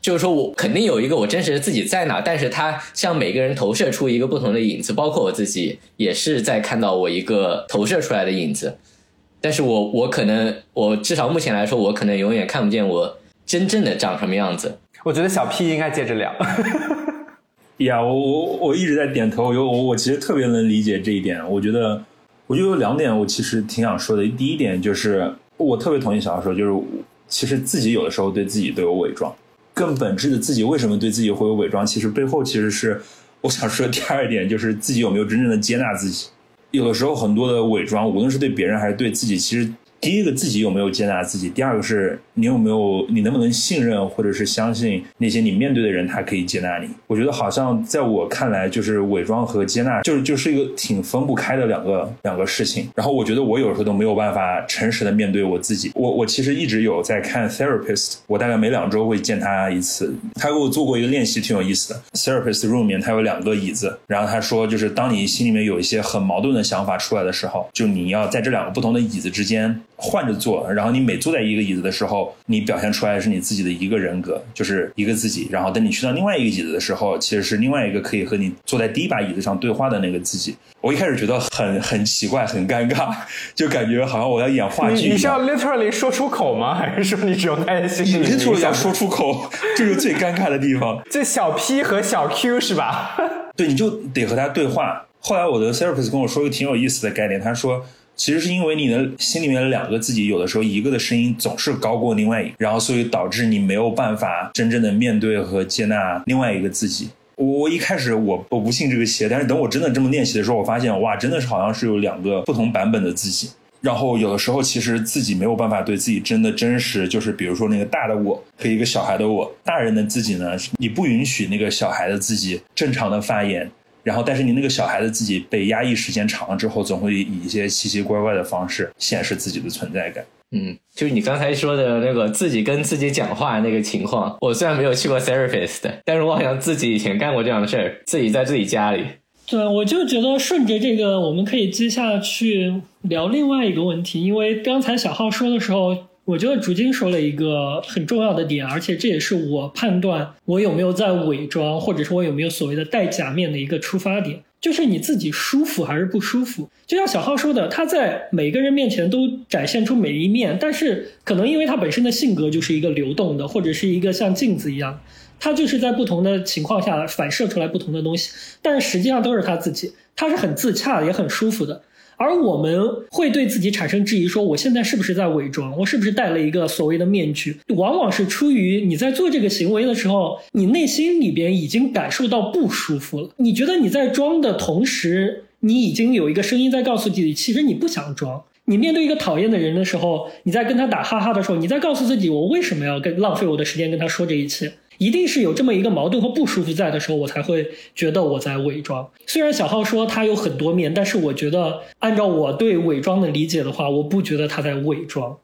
就是说我肯定有一个我真实的自己在哪，但是他向每个人投射出一个不同的影子，包括我自己也是在看到我一个投射出来的影子。但是我我可能我至少目前来说，我可能永远看不见我真正的长什么样子。我觉得小 P 应该接着聊。呀，我我我一直在点头，有我我其实特别能理解这一点。我觉得，我就有两点，我其实挺想说的。第一点就是，我特别同意小说，就是其实自己有的时候对自己都有伪装。更本质的自己为什么对自己会有伪装？其实背后其实是我想说第二点，就是自己有没有真正的接纳自己。有的时候很多的伪装，无论是对别人还是对自己，其实。第一个自己有没有接纳自己？第二个是你有没有你能不能信任或者是相信那些你面对的人，他可以接纳你？我觉得好像在我看来，就是伪装和接纳，就是就是一个挺分不开的两个两个事情。然后我觉得我有时候都没有办法诚实的面对我自己。我我其实一直有在看 therapist，我大概每两周会见他一次。他给我做过一个练习，挺有意思的。therapist room 里面他有两个椅子，然后他说就是当你心里面有一些很矛盾的想法出来的时候，就你要在这两个不同的椅子之间。换着坐，然后你每坐在一个椅子的时候，你表现出来的是你自己的一个人格，就是一个自己。然后等你去到另外一个椅子的时候，其实是另外一个可以和你坐在第一把椅子上对话的那个自己。我一开始觉得很很奇怪，很尴尬，就感觉好像我要演话剧。你是要 literally 说出口吗？还是说你只有在心里？你说要说出口，这是最尴尬的地方。这小 P 和小 Q 是吧？对，你就得和他对话。后来我的 therapist 跟我说一个挺有意思的概念，他说。其实是因为你的心里面的两个自己，有的时候一个的声音总是高过另外一个，然后所以导致你没有办法真正的面对和接纳另外一个自己。我我一开始我我不信这个邪，但是等我真的这么练习的时候，我发现哇，真的是好像是有两个不同版本的自己。然后有的时候其实自己没有办法对自己真的真实，就是比如说那个大的我和一个小孩的我，大人的自己呢，你不允许那个小孩的自己正常的发言。然后，但是你那个小孩子自己被压抑时间长了之后，总会以一些奇奇怪怪的方式显示自己的存在感。嗯，就是你刚才说的那个自己跟自己讲话那个情况。我虽然没有去过 therapist，但是我好像自己以前干过这样的事儿，自己在自己家里。对，我就觉得顺着这个，我们可以接下去聊另外一个问题，因为刚才小浩说的时候。我觉得竹金说了一个很重要的点，而且这也是我判断我有没有在伪装，或者说我有没有所谓的戴假面的一个出发点，就是你自己舒服还是不舒服。就像小浩说的，他在每个人面前都展现出每一面，但是可能因为他本身的性格就是一个流动的，或者是一个像镜子一样，他就是在不同的情况下反射出来不同的东西，但实际上都是他自己，他是很自洽也很舒服的。而我们会对自己产生质疑，说我现在是不是在伪装？我是不是戴了一个所谓的面具？往往是出于你在做这个行为的时候，你内心里边已经感受到不舒服了。你觉得你在装的同时，你已经有一个声音在告诉自己，其实你不想装。你面对一个讨厌的人的时候，你在跟他打哈哈的时候，你在告诉自己，我为什么要跟浪费我的时间跟他说这一切？一定是有这么一个矛盾和不舒服在的时候，我才会觉得我在伪装。虽然小浩说他有很多面，但是我觉得按照我对伪装的理解的话，我不觉得他在伪装。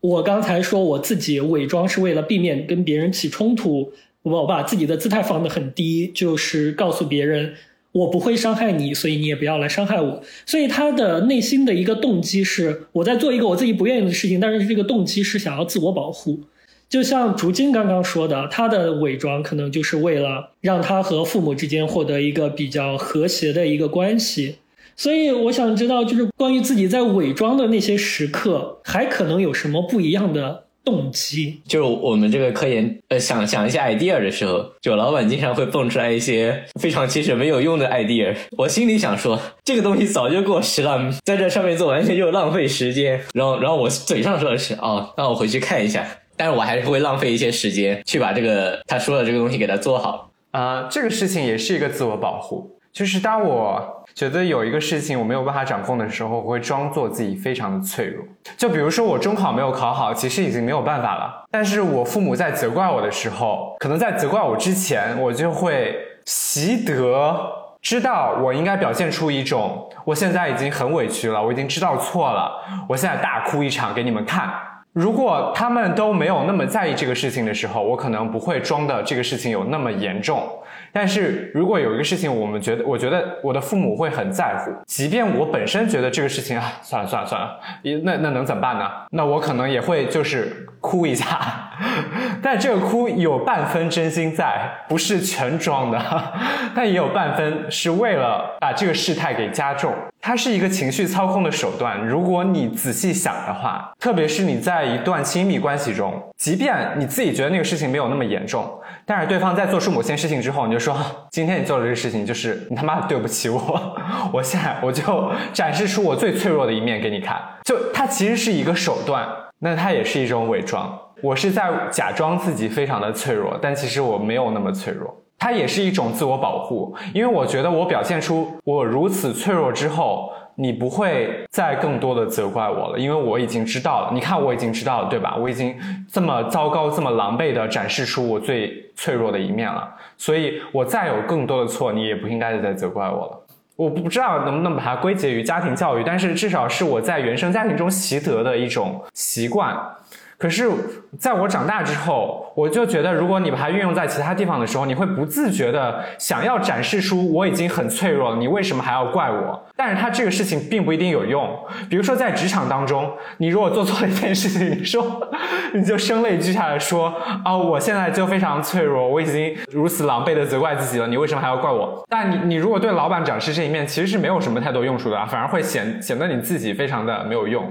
我刚才说我自己伪装是为了避免跟别人起冲突，我把自己的姿态放得很低，就是告诉别人我不会伤害你，所以你也不要来伤害我。所以他的内心的一个动机是我在做一个我自己不愿意的事情，但是这个动机是想要自我保护。就像竹金刚刚说的，他的伪装可能就是为了让他和父母之间获得一个比较和谐的一个关系。所以我想知道，就是关于自己在伪装的那些时刻，还可能有什么不一样的动机？就是我们这个科研，呃，想想一些 idea 的时候，就老板经常会蹦出来一些非常其实没有用的 idea。我心里想说，这个东西早就过时了，在这上面做完全就浪费时间。然后，然后我嘴上说的是，哦，那我回去看一下。但是我还是会浪费一些时间去把这个他说的这个东西给他做好啊。这个事情也是一个自我保护，就是当我觉得有一个事情我没有办法掌控的时候，我会装作自己非常的脆弱。就比如说我中考没有考好，其实已经没有办法了。但是我父母在责怪我的时候，可能在责怪我之前，我就会习得知道我应该表现出一种我现在已经很委屈了，我已经知道错了，我现在大哭一场给你们看。如果他们都没有那么在意这个事情的时候，我可能不会装的这个事情有那么严重。但是如果有一个事情，我们觉得，我觉得我的父母会很在乎，即便我本身觉得这个事情啊，算了算了算了，那那能怎么办呢？那我可能也会就是哭一下，但这个哭有半分真心在，不是全装的，但也有半分是为了把这个事态给加重。它是一个情绪操控的手段。如果你仔细想的话，特别是你在一段亲密关系中，即便你自己觉得那个事情没有那么严重，但是对方在做出某些事情之后，你就说：“ 今天你做的这个事情，就是你他妈的对不起我。”我现在我就展示出我最脆弱的一面给你看。就它其实是一个手段，那它也是一种伪装。我是在假装自己非常的脆弱，但其实我没有那么脆弱。它也是一种自我保护，因为我觉得我表现出我如此脆弱之后，你不会再更多的责怪我了，因为我已经知道了。你看，我已经知道了，对吧？我已经这么糟糕、这么狼狈的展示出我最脆弱的一面了，所以我再有更多的错，你也不应该再责怪我了。我不知道能不能把它归结于家庭教育，但是至少是我在原生家庭中习得的一种习惯。可是，在我长大之后，我就觉得，如果你把它运用在其他地方的时候，你会不自觉的想要展示出我已经很脆弱了，你为什么还要怪我？但是它这个事情并不一定有用。比如说在职场当中，你如果做错了一件事情，你说你就声泪俱下的说啊，我现在就非常脆弱，我已经如此狼狈的责怪自己了，你为什么还要怪我？但你你如果对老板展示这一面，其实是没有什么太多用处的，反而会显显得你自己非常的没有用。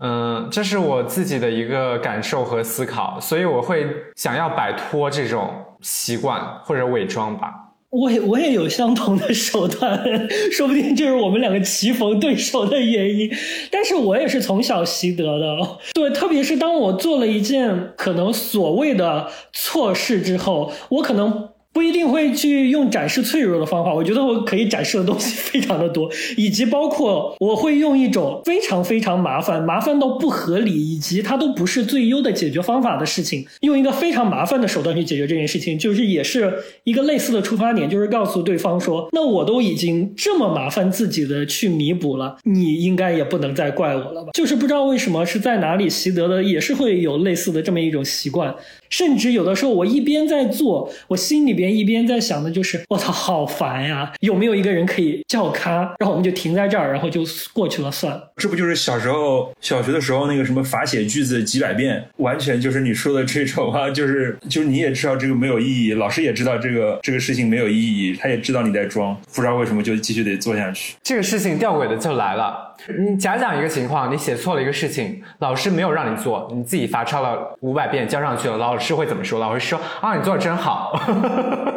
嗯，这是我自己的一个感受和思考，所以我会想要摆脱这种习惯或者伪装吧。我也我也有相同的手段，说不定就是我们两个棋逢对手的原因。但是我也是从小习得的，对，特别是当我做了一件可能所谓的错事之后，我可能。不一定会去用展示脆弱的方法，我觉得我可以展示的东西非常的多，以及包括我会用一种非常非常麻烦、麻烦到不合理，以及它都不是最优的解决方法的事情，用一个非常麻烦的手段去解决这件事情，就是也是一个类似的出发点，就是告诉对方说，那我都已经这么麻烦自己的去弥补了，你应该也不能再怪我了吧？就是不知道为什么是在哪里习得的，也是会有类似的这么一种习惯。甚至有的时候，我一边在做，我心里边一边在想的就是，我操，好烦呀！有没有一个人可以叫咖，然后我们就停在这儿，然后就过去了，算了。这不就是小时候小学的时候那个什么罚写句子几百遍，完全就是你说的这种啊，就是就是你也知道这个没有意义，老师也知道这个这个事情没有意义，他也知道你在装，不知道为什么就继续得做下去。这个事情吊诡的就来了。你假想一个情况，你写错了一个事情，老师没有让你做，你自己罚抄了五百遍交上去了，老师会怎么说？老师说啊，你做的真好，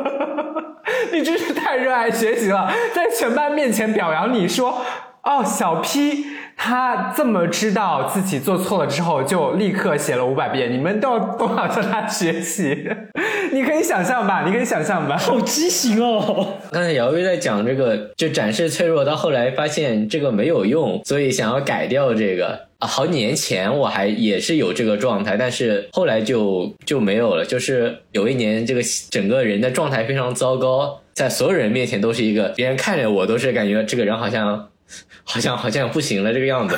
你真是太热爱学习了，在全班面前表扬你说，哦，小 P。他这么知道自己做错了之后，就立刻写了五百遍。你们都都要向他学习，你可以想象吧？你可以想象吧？好畸形哦！刚才姚威在讲这个，就展示脆弱，到后来发现这个没有用，所以想要改掉这个。啊，好几年前我还也是有这个状态，但是后来就就没有了。就是有一年，这个整个人的状态非常糟糕，在所有人面前都是一个，别人看着我都是感觉这个人好像。好像好像不行了这个样子，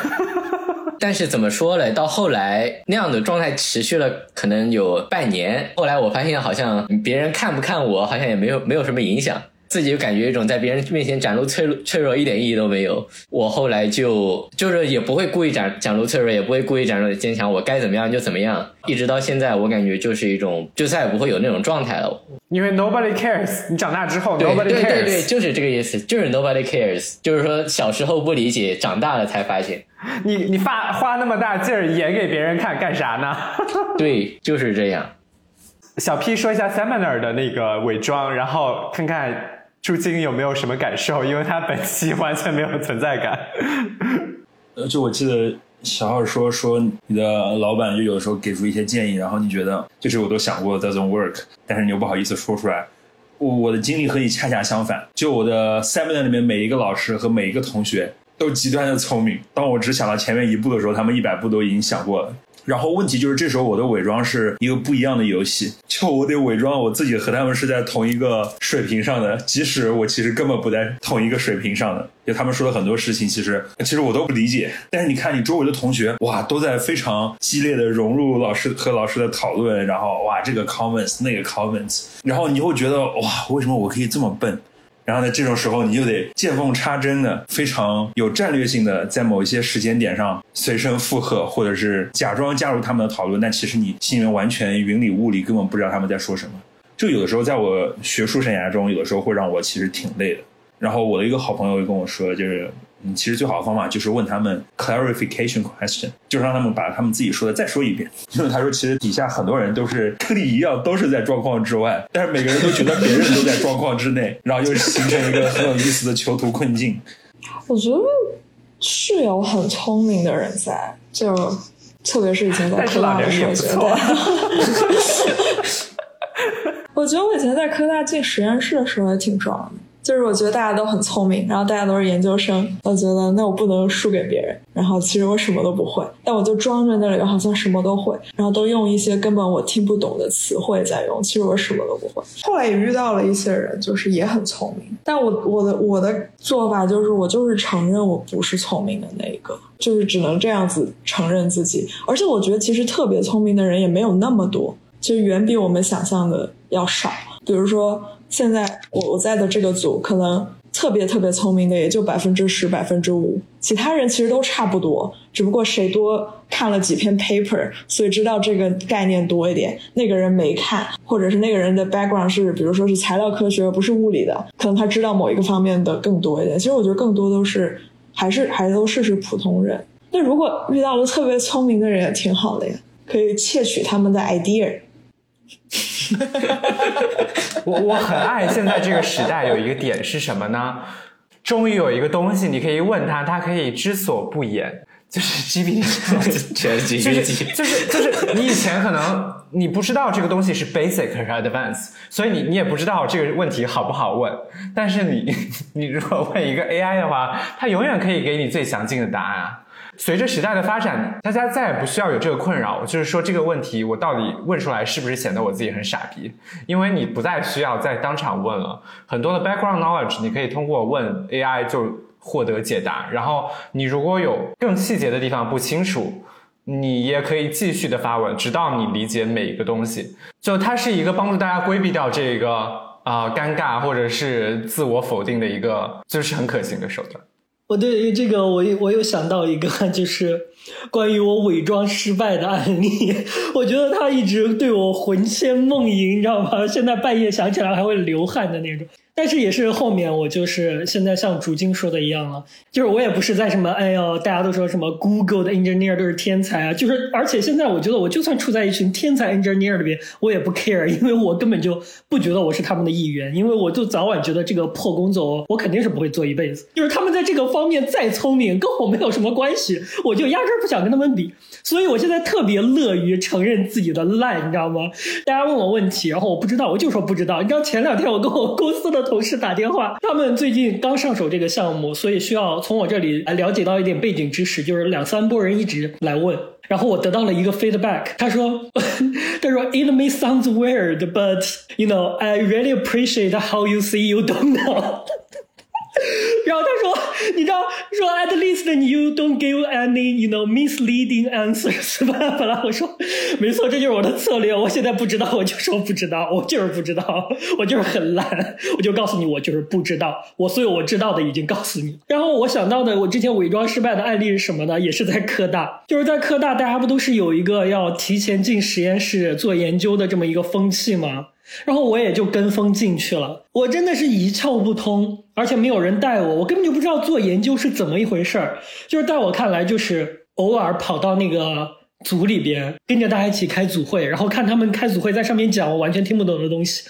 但是怎么说嘞？到后来那样的状态持续了可能有半年，后来我发现好像别人看不看我，好像也没有没有什么影响。自己就感觉一种在别人面前展露脆弱，脆弱一点意义都没有。我后来就就是也不会故意展展露脆弱，也不会故意展露坚强。我该怎么样就怎么样，一直到现在，我感觉就是一种就再也不会有那种状态了。因为 nobody cares，你长大之后 nobody cares，对对对，就是这个意思，就是 nobody cares，就是说小时候不理解，长大了才发现。你你发花那么大劲儿演给别人看干啥呢？对，就是这样。小 P 说一下 seminar 的那个伪装，然后看看。朱晶有没有什么感受？因为他本期完全没有存在感。呃，就我记得小号说说你的老板就有的时候给出一些建议，然后你觉得就是我都想过 doesn't work，但是你又不好意思说出来。我我的经历和你恰恰相反，就我的 seminar 里面每一个老师和每一个同学都极端的聪明，当我只想到前面一步的时候，他们一百步都已经想过了。然后问题就是，这时候我的伪装是一个不一样的游戏，就我得伪装我自己和他们是在同一个水平上的，即使我其实根本不在同一个水平上的。就他们说的很多事情，其实其实我都不理解。但是你看，你周围的同学，哇，都在非常激烈的融入老师和老师的讨论，然后哇，这个 comments 那个 comments，然后你会觉得哇，为什么我可以这么笨？然后呢这种时候，你就得见缝插针的，非常有战略性的，在某一些时间点上随声附和，或者是假装加入他们的讨论，但其实你心里面完全云里雾里，根本不知道他们在说什么。就有的时候，在我学术生涯中，有的时候会让我其实挺累的。然后我的一个好朋友就跟我说，就是。嗯，其实最好的方法就是问他们 clarification question，就是让他们把他们自己说的再说一遍。因为他说，其实底下很多人都是跟你一样，都是在状况之外，但是每个人都觉得别人都在状况之内，然后又形成一个很有意思的囚徒困境。我觉得是有很聪明的人在，就特别是以前在科大的时候，觉得。我觉得我以前在科大进实验室的时候也挺爽的。就是我觉得大家都很聪明，然后大家都是研究生，我觉得那我不能输给别人。然后其实我什么都不会，但我就装着那里好像什么都会，然后都用一些根本我听不懂的词汇在用。其实我什么都不会。后来也遇到了一些人，就是也很聪明，但我我的我的做法就是我就是承认我不是聪明的那一个，就是只能这样子承认自己。而且我觉得其实特别聪明的人也没有那么多，就远比我们想象的要少。比如说现在我我在的这个组可能。特别特别聪明的也就百分之十、百分之五，其他人其实都差不多，只不过谁多看了几篇 paper，所以知道这个概念多一点，那个人没看，或者是那个人的 background 是，比如说是材料科学而不是物理的，可能他知道某一个方面的更多一点。其实我觉得更多都是还是还都是是普通人。那如果遇到了特别聪明的人也挺好的呀，可以窃取他们的 idea。我我很爱现在这个时代有一个点是什么呢？终于有一个东西你可以问他，他可以知所不言，就是 GPT，全 GPT，就是就是你以前可能你不知道这个东西是 basic 还是 advanced，所以你你也不知道这个问题好不好问。但是你你如果问一个 AI 的话，它永远可以给你最详尽的答案啊。随着时代的发展，大家再也不需要有这个困扰，就是说这个问题我到底问出来是不是显得我自己很傻逼？因为你不再需要再当场问了，很多的 background knowledge 你可以通过问 AI 就获得解答。然后你如果有更细节的地方不清楚，你也可以继续的发问，直到你理解每一个东西。就它是一个帮助大家规避掉这个啊尴尬或者是自我否定的一个，就是很可行的手段。我对于这个，我我有想到一个，就是关于我伪装失败的案例。我觉得他一直对我魂牵梦萦，你知道吗？现在半夜想起来还会流汗的那种。但是也是后面我就是现在像竹晶说的一样了，就是我也不是在什么哎呦，大家都说什么 Google 的 engineer 都是天才啊，就是而且现在我觉得我就算处在一群天才 engineer 里边，我也不 care，因为我根本就不觉得我是他们的一员，因为我就早晚觉得这个破工作我肯定是不会做一辈子，就是他们在这个方面再聪明，跟我没有什么关系，我就压是不想跟他们比，所以我现在特别乐于承认自己的烂，你知道吗？大家问我问题，然后我不知道，我就说不知道。你知道前两天我跟我公司的。同事打电话，他们最近刚上手这个项目，所以需要从我这里来了解到一点背景知识，就是两三波人一直来问，然后我得到了一个 feedback，他说，他说 it may sounds weird，but you know I really appreciate how you see you don't know。然后他说：“你知道，说 at least you don't give any you know misleading answers 吧？”本来我说：“没错，这就是我的策略。我现在不知道，我就说不知道，我就是不知道，我就是很烂，我就告诉你，我就是不知道。我所有我知道的已经告诉你。然后我想到的，我之前伪装失败的案例是什么呢？也是在科大，就是在科大，大家不都是有一个要提前进实验室做研究的这么一个风气吗？”然后我也就跟风进去了，我真的是一窍不通，而且没有人带我，我根本就不知道做研究是怎么一回事儿。就是在我看来，就是偶尔跑到那个组里边，跟着大家一起开组会，然后看他们开组会，在上面讲我完全听不懂的东西。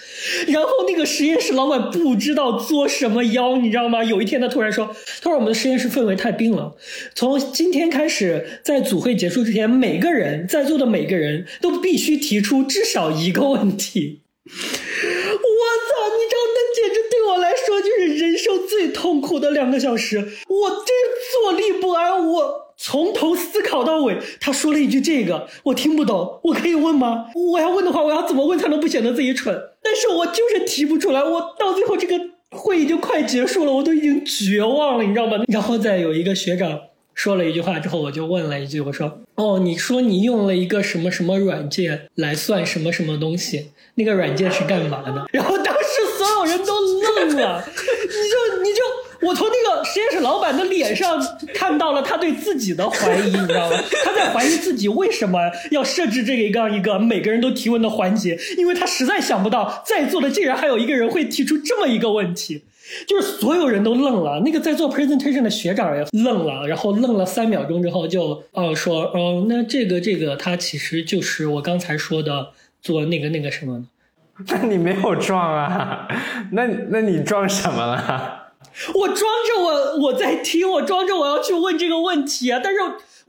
然后那个实验室老板不知道作什么妖，你知道吗？有一天他突然说：“他说我们的实验室氛围太冰冷，从今天开始，在组会结束之前，每个人在座的每个人都必须提出至少一个问题。” 我操！你知道那简直对我来说就是人生最痛苦的两个小时。我真坐立不安，我从头思考到尾。他说了一句：“这个我听不懂，我可以问吗？我要问的话，我要怎么问才能不显得自己蠢？”但是我就是提不出来。我到最后这个会议就快结束了，我都已经绝望了，你知道吗？然后再有一个学长说了一句话之后，我就问了一句：“我说哦，你说你用了一个什么什么软件来算什么什么东西？”那个软件是干嘛的？然后当时所有人都愣了，你就你就我从那个实验室老板的脸上看到了他对自己的怀疑，你知道吗？他在怀疑自己为什么要设置这个一个一个每个人都提问的环节，因为他实在想不到在座的竟然还有一个人会提出这么一个问题，就是所有人都愣了。那个在做 presentation 的学长也愣了，然后愣了三秒钟之后就哦说哦，那这个这个他其实就是我刚才说的。做那个那个什么？那你没有撞啊？那那你撞什么了？我装着我我在听，我装着我要去问这个问题啊！但是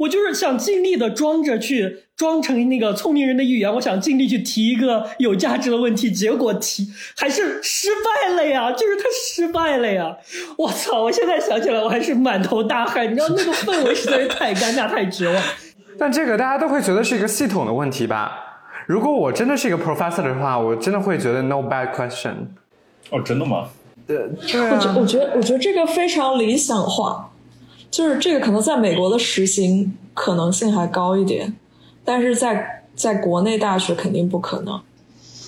我就是想尽力的装着去装成那个聪明人的语言，我想尽力去提一个有价值的问题，结果提还是失败了呀，就是他失败了呀！我操！我现在想起来我还是满头大汗，你知道那个氛围实在是太尴尬、太绝望。但这个大家都会觉得是一个系统的问题吧？如果我真的是一个 professor 的话，我真的会觉得 no bad question。哦，真的吗？对我觉我觉得我觉得这个非常理想化，就是这个可能在美国的实行可能性还高一点，但是在在国内大学肯定不可能。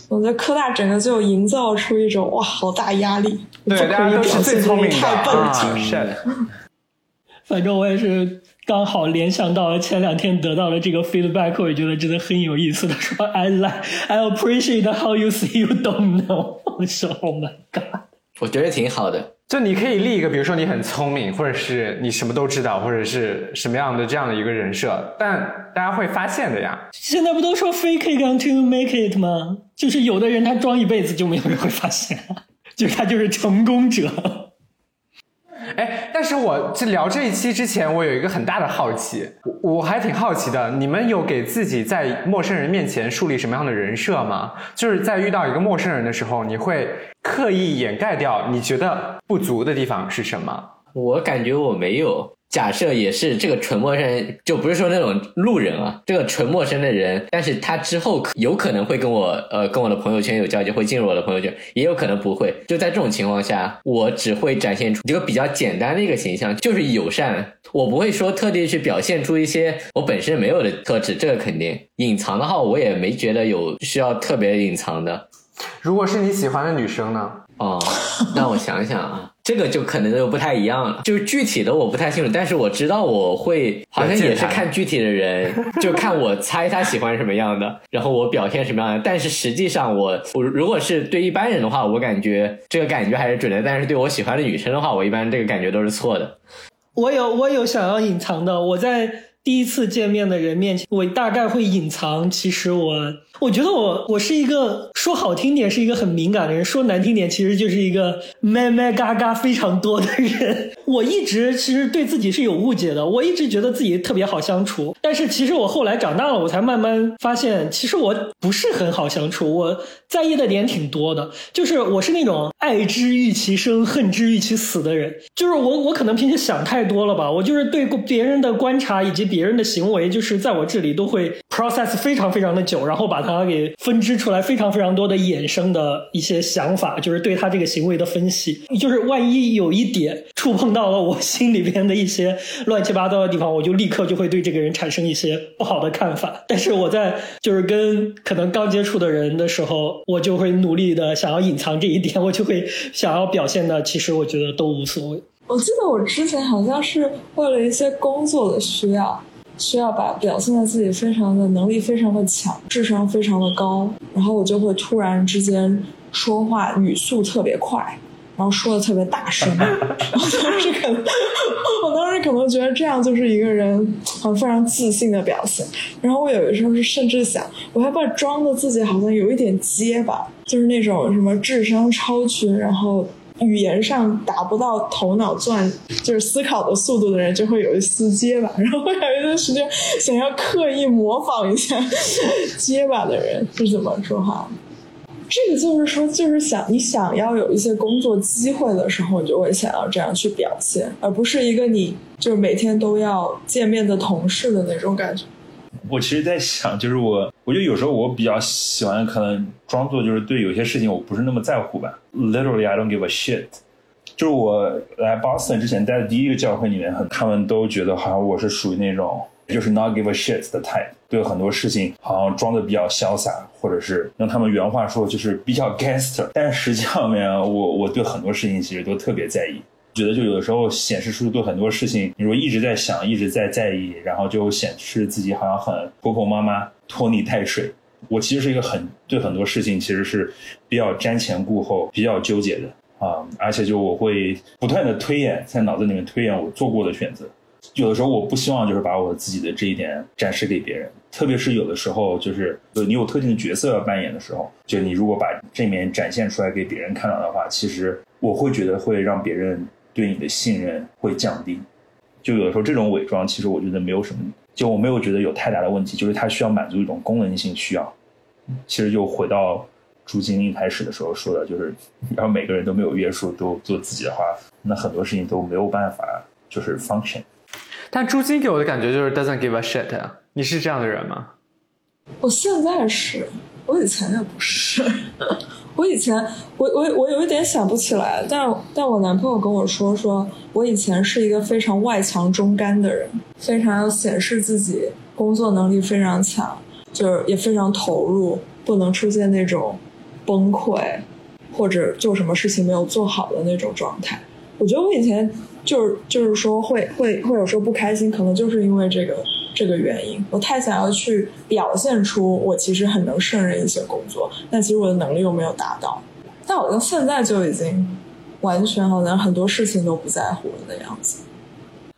我觉得科大整个就营造出一种哇，好大压力，对，大家都是最聪明的太笨了。反正我也是刚好联想到了前两天得到了这个 feedback，我也觉得真的很有意思。他说 I like I appreciate how you say you don't know。我说 Oh my god。我觉得挺好的。就你可以立一个，比如说你很聪明，或者是你什么都知道，或者是什么样的这样的一个人设，但大家会发现的呀。现在不都说 fake gun to make it 吗？就是有的人他装一辈子就没有人会发现，就是他就是成功者。但是我在聊这一期之前，我有一个很大的好奇，我我还挺好奇的，你们有给自己在陌生人面前树立什么样的人设吗？就是在遇到一个陌生人的时候，你会刻意掩盖掉你觉得不足的地方是什么？我感觉我没有。假设也是这个纯陌生人，就不是说那种路人啊，这个纯陌生的人，但是他之后有可能会跟我呃跟我的朋友圈有交集，会进入我的朋友圈，也有可能不会。就在这种情况下，我只会展现出一个比较简单的一个形象，就是友善。我不会说特地去表现出一些我本身没有的特质，这个肯定。隐藏的话，我也没觉得有需要特别隐藏的。如果是你喜欢的女生呢？哦，那我想想啊，这个就可能就不太一样了。就是具体的我不太清楚，但是我知道我会好像也是看具体的人，就看我猜他喜欢什么样的，然后我表现什么样的。但是实际上我我如果是对一般人的话，我感觉这个感觉还是准的。但是对我喜欢的女生的话，我一般这个感觉都是错的。我有我有想要隐藏的，我在第一次见面的人面前，我大概会隐藏。其实我我觉得我我是一个说好听点是一个很敏感的人，说难听点其实就是一个咩咩嘎嘎非常多的人。我一直其实对自己是有误解的，我一直觉得自己特别好相处，但是其实我后来长大了，我才慢慢发现，其实我不是很好相处。我在意的点挺多的，就是我是那种爱之欲其生，恨之欲其死的人。就是我我可能平时想太多了吧，我就是对别人的观察以及别人的行为，就是在我这里都会 process 非常非常的久，然后把它给分支出来非常非常多的衍生的一些想法，就是对他这个行为的分析。就是万一有一点触碰到了我心里边的一些乱七八糟的地方，我就立刻就会对这个人产生一些不好的看法。但是我在就是跟可能刚接触的人的时候，我就会努力的想要隐藏这一点，我就会想要表现的，其实我觉得都无所谓。我记得我之前好像是为了一些工作的需要，需要把表现的自己非常的能力非常的强，智商非常的高，然后我就会突然之间说话语速特别快，然后说的特别大声，我当时可能，我当时可能觉得这样就是一个人很非常自信的表现，然后我有的时候是甚至想，我害怕装的自己好像有一点结巴，就是那种什么智商超群，然后。语言上达不到头脑转，就是思考的速度的人，就会有一丝结巴。然后我有一段时间想要刻意模仿一下结巴的人是怎么说话。这个就是说，就是想你想要有一些工作机会的时候，你就会想要这样去表现，而不是一个你就是每天都要见面的同事的那种感觉。我其实，在想，就是我，我觉得有时候我比较喜欢，可能装作就是对有些事情我不是那么在乎吧。Literally, I don't give a shit。就是我来 Boston 之前待的第一个教会里面，很他们都觉得好像我是属于那种就是 not give a shit 的 type，对很多事情好像装的比较潇洒，或者是用他们原话说就是比较 gangster。但实际上面，我我对很多事情其实都特别在意。觉得就有的时候显示出对很多事情，你说一直在想，一直在在意，然后就显示自己好像很婆婆妈妈、拖泥带水。我其实是一个很对很多事情其实是比较瞻前顾后、比较纠结的啊，而且就我会不断的推演，在脑子里面推演我做过的选择。有的时候我不希望就是把我自己的这一点展示给别人，特别是有的时候就是你有特定的角色要扮演的时候，就你如果把这面展现出来给别人看到的话，其实我会觉得会让别人。对你的信任会降低，就有的时候这种伪装，其实我觉得没有什么就我没有觉得有太大的问题，就是它需要满足一种功能性需要。其实又回到朱晶一开始的时候说的，就是然后每个人都没有约束，都做自己的话，那很多事情都没有办法就是 function。但朱晶给我的感觉就是 doesn't give a shit 啊，你是这样的人吗？我现在是，我以前也不是。我以前，我我我有一点想不起来，但但我男朋友跟我说，说我以前是一个非常外强中干的人，非常要显示自己工作能力非常强，就是也非常投入，不能出现那种崩溃或者做什么事情没有做好的那种状态。我觉得我以前就是就是说会会会有时候不开心，可能就是因为这个。这个原因，我太想要去表现出我其实很能胜任一些工作，但其实我的能力又没有达到。但好像现在就已经完全好像很多事情都不在乎了的样子。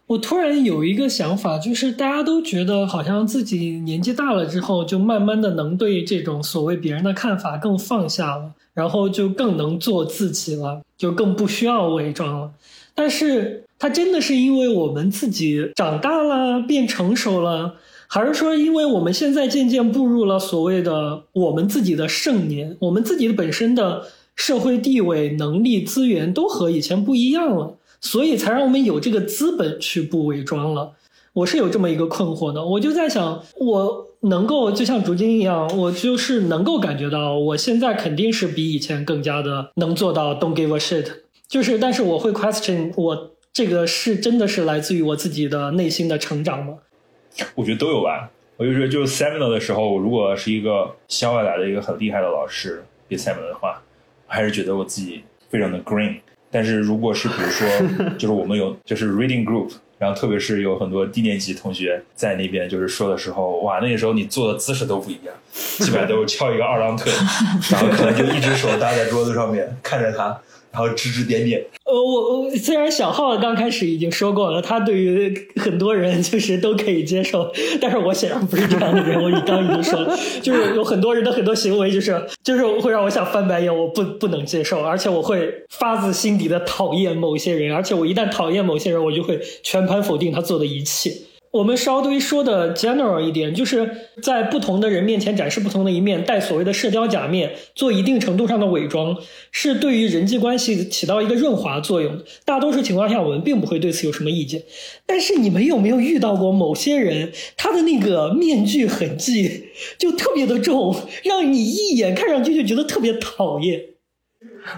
我突然有一个想法，就是大家都觉得好像自己年纪大了之后，就慢慢的能对这种所谓别人的看法更放下了，然后就更能做自己了，就更不需要伪装了。但是。他真的是因为我们自己长大了变成熟了，还是说因为我们现在渐渐步入了所谓的我们自己的盛年，我们自己的本身的社会地位、能力、资源都和以前不一样了，所以才让我们有这个资本去不伪装了。我是有这么一个困惑的，我就在想，我能够就像竹金一样，我就是能够感觉到，我现在肯定是比以前更加的能做到 don't give a shit，就是，但是我会 question 我。这个是真的是来自于我自己的内心的成长吗？我觉得都有吧。我就觉得，就 seminar 的时候，如果是一个校外来的一个很厉害的老师给 seminar 的话，还是觉得我自己非常的 green。但是如果是比如说，就是我们有就是 reading group，然后特别是有很多低年级同学在那边就是说的时候，哇，那个时候你坐的姿势都不一样，基本上都是翘一个二郎腿，然后可能就一只手搭在桌子上面看着他。然后指指点点。呃，我我虽然小浩刚开始已经说过了，他对于很多人就是都可以接受，但是我显然不是这样的人。我刚已经说了，就是有很多人的很多行为，就是就是会让我想翻白眼，我不不能接受，而且我会发自心底的讨厌某些人，而且我一旦讨厌某些人，我就会全盘否定他做的一切。我们稍微说的 general 一点，就是在不同的人面前展示不同的一面，戴所谓的社交假面，做一定程度上的伪装，是对于人际关系起到一个润滑作用。大多数情况下，我们并不会对此有什么意见。但是你们有没有遇到过某些人，他的那个面具痕迹就特别的重，让你一眼看上去就觉得特别讨厌？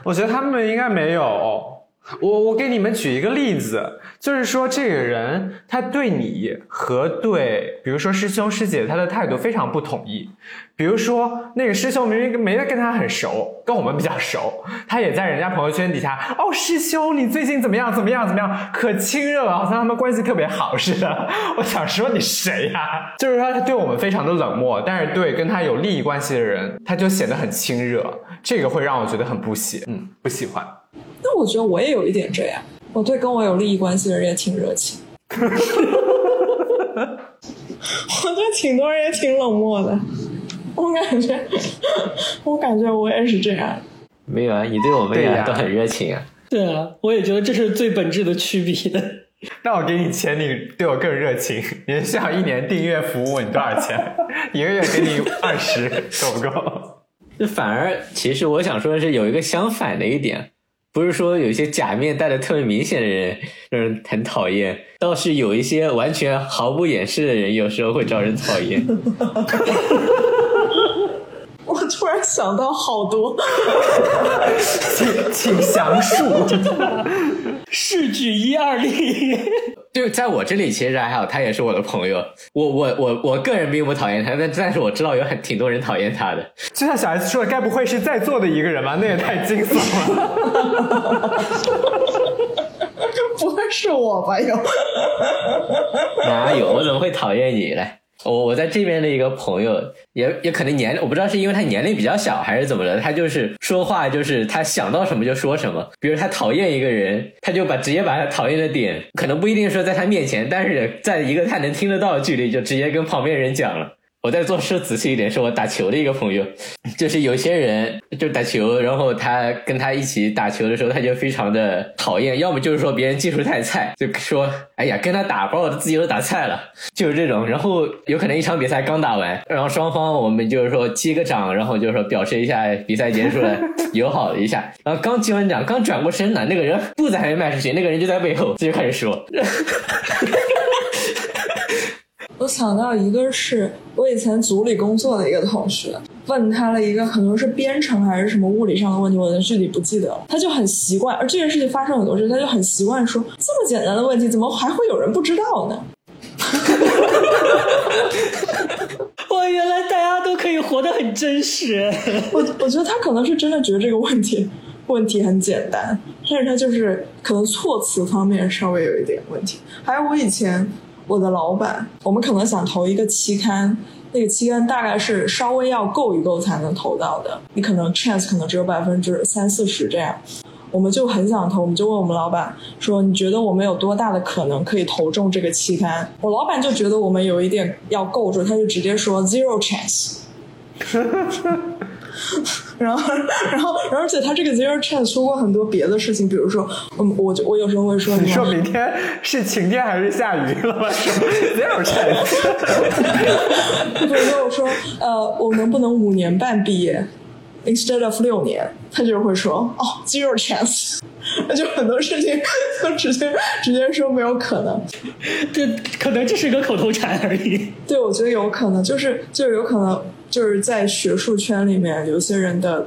我觉得他们应该没有。我我给你们举一个例子，就是说这个人他对你和对，比如说师兄师姐，他的态度非常不统一。比如说那个师兄明明没跟他很熟，跟我们比较熟，他也在人家朋友圈底下，哦，师兄你最近怎么样？怎么样？怎么样？可亲热了，好像他们关系特别好似的。我想说你谁呀？就是说他对我们非常的冷漠，但是对跟他有利益关系的人，他就显得很亲热，这个会让我觉得很不喜，嗯，不喜欢。那我觉得我也有一点这样，我对跟我有利益关系的人也挺热情，我对挺多人也挺冷漠的，我感觉，我感觉我也是这样。没有啊，你对我们俩都很热情啊。对啊，我也觉得这是最本质的区别。那我给你钱，你对我更热情。你需要一年订阅服务，你多少钱？一个月给你二十，够不够？就反而，其实我想说的是，有一个相反的一点。不是说有些假面戴的特别明显的人让人很讨厌，倒是有一些完全毫不掩饰的人，有时候会招人讨厌。我突然想到好多，请请详述。试举一二例，就在我这里其实还好，他也是我的朋友。我我我我个人并不讨厌他，但但是我知道有很挺多人讨厌他的。就像小 S 说的，该不会是在座的一个人吧？那也太惊悚了。不会是我吧？有？哪有？我怎么会讨厌你嘞？我我在这边的一个朋友，也也可能年龄，我不知道是因为他年龄比较小还是怎么的，他就是说话就是他想到什么就说什么。比如他讨厌一个人，他就把直接把他讨厌的点，可能不一定说在他面前，但是在一个他能听得到的距离，就直接跟旁边人讲了。我在做事仔细一点，是我打球的一个朋友，就是有些人就打球，然后他跟他一起打球的时候，他就非常的讨厌，要么就是说别人技术太菜，就说哎呀跟他打，把我的自己都打菜了，就是这种。然后有可能一场比赛刚打完，然后双方我们就是说击个掌，然后就是说表示一下比赛结束了，友好了一下。然后刚击完掌，刚转过身呢，那个人步子还没迈出去，那个人就在背后就开始说。我想到一个是我以前组里工作的一个同学，问他了一个可能是编程还是什么物理上的问题，我具体不记得了。他就很习惯，而这件事情发生很多次，他就很习惯说这么简单的问题，怎么还会有人不知道呢？哇，原来大家都可以活得很真实。我我觉得他可能是真的觉得这个问题问题很简单，但是他就是可能措辞方面稍微有一点问题。还有我以前。我的老板，我们可能想投一个期刊，那个期刊大概是稍微要够一够才能投到的，你可能 chance 可能只有百分之三四十这样，我们就很想投，我们就问我们老板说，你觉得我们有多大的可能可以投中这个期刊？我老板就觉得我们有一点要够住，他就直接说 zero chance。然后，然后，而且他这个 zero chance 说过很多别的事情，比如说，嗯，我就我有时候会说，你说明天是晴天还是下雨了吗？zero chance。比如说我说，呃，我能不能五年半毕业，instead of 六年？他就会说，哦，zero chance。那 就很多事情就直接直接说没有可能。对可能这是一个口头禅而已。对，我觉得有可能，就是就有可能。就是在学术圈里面，有些人的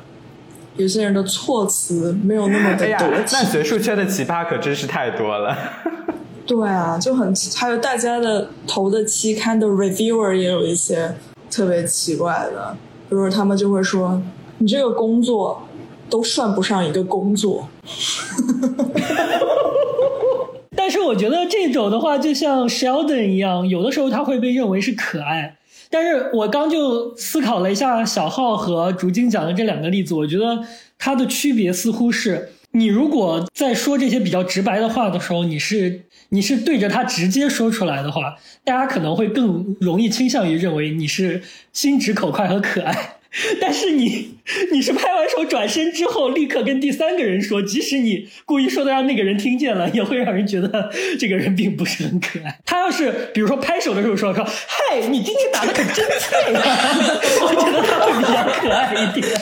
有些人的措辞没有那么的得体。那学术圈的奇葩可真是太多了。对啊，就很还有大家的投的期刊的 reviewer 也有一些特别奇怪的，就是他们就会说：“你这个工作都算不上一个工作。”但是我觉得这种的话，就像 Sheldon 一样，有的时候他会被认为是可爱。但是我刚就思考了一下小浩和竹晶讲的这两个例子，我觉得它的区别似乎是，你如果在说这些比较直白的话的时候，你是你是对着他直接说出来的话，大家可能会更容易倾向于认为你是心直口快和可爱。但是你，你是拍完手转身之后，立刻跟第三个人说，即使你故意说的让那个人听见了，也会让人觉得 这个人并不是很可爱。他要是比如说拍手的时候说说，嗨，你今天打的可真菜呀，我觉得他会比较可爱一点。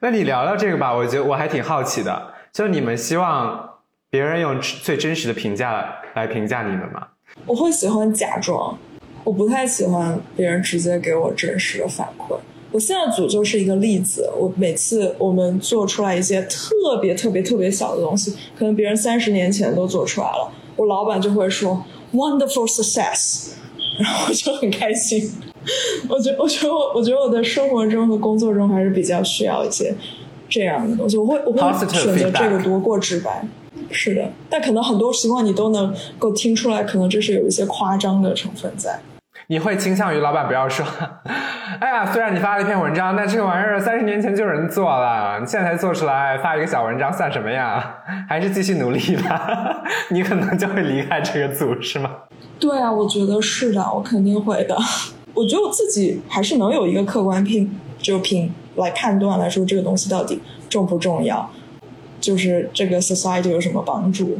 那你聊聊这个吧，我觉得我还挺好奇的，就你们希望别人用最真实的评价来评价你们吗？我会喜欢假装，我不太喜欢别人直接给我真实的反馈。我现在组就是一个例子。我每次我们做出来一些特别特别特别小的东西，可能别人三十年前都做出来了，我老板就会说 “wonderful success”，然后我就很开心。我觉我觉得我我觉得我的生活中和工作中还是比较需要一些这样的东西。我会我会选择这个多过直白。是的，但可能很多情况你都能够听出来，可能这是有一些夸张的成分在。你会倾向于老板不要说，哎呀，虽然你发了一篇文章，但这个玩意儿三十年前就有人做了，你现在才做出来，发一个小文章算什么呀？还是继续努力吧，你可能就会离开这个组，是吗？对啊，我觉得是的，我肯定会的。我觉得我自己还是能有一个客观评，就评来判断来说这个东西到底重不重要，就是这个 society 有什么帮助。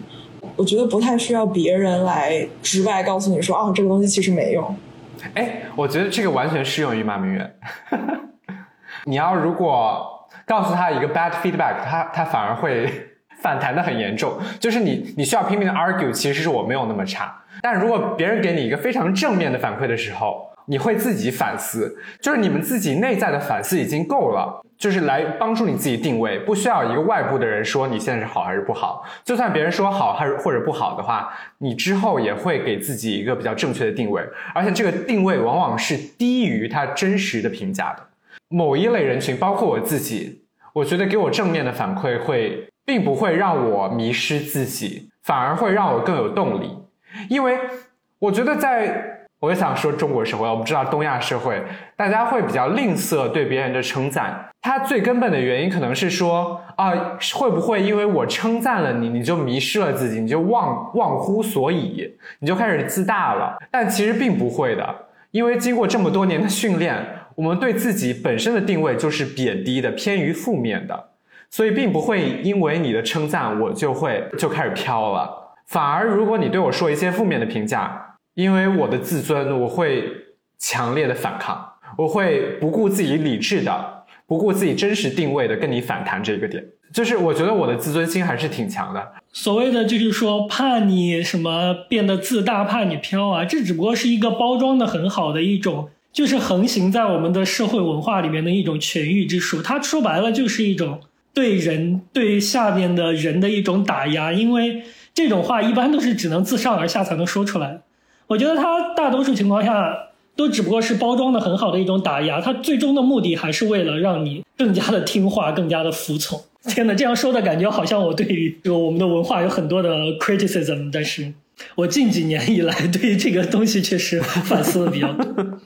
我觉得不太需要别人来直白告诉你说，啊，这个东西其实没用。哎，我觉得这个完全适用于马明远。你要如果告诉他一个 bad feedback，他他反而会反弹的很严重。就是你你需要拼命的 argue，其实是我没有那么差。但如果别人给你一个非常正面的反馈的时候，你会自己反思，就是你们自己内在的反思已经够了。就是来帮助你自己定位，不需要一个外部的人说你现在是好还是不好。就算别人说好还是或者不好的话，你之后也会给自己一个比较正确的定位，而且这个定位往往是低于他真实的评价的。某一类人群，包括我自己，我觉得给我正面的反馈会，并不会让我迷失自己，反而会让我更有动力，因为我觉得在。我也想说，中国社会，我不知道东亚社会，大家会比较吝啬对别人的称赞。它最根本的原因可能是说，啊，会不会因为我称赞了你，你就迷失了自己，你就忘忘乎所以，你就开始自大了？但其实并不会的，因为经过这么多年的训练，我们对自己本身的定位就是贬低的、偏于负面的，所以并不会因为你的称赞，我就会就开始飘了。反而，如果你对我说一些负面的评价，因为我的自尊，我会强烈的反抗，我会不顾自己理智的、不顾自己真实定位的跟你反弹这个点。就是我觉得我的自尊心还是挺强的。所谓的就是说，怕你什么变得自大，怕你飘啊，这只不过是一个包装的很好的一种，就是横行在我们的社会文化里面的一种权欲之术。它说白了就是一种对人对下面的人的一种打压，因为这种话一般都是只能自上而下才能说出来。我觉得它大多数情况下都只不过是包装的很好的一种打压，它最终的目的还是为了让你更加的听话，更加的服从。天哪，这样说的感觉好像我对于就我们的文化有很多的 criticism，但是我近几年以来对于这个东西确实 反思的比较多。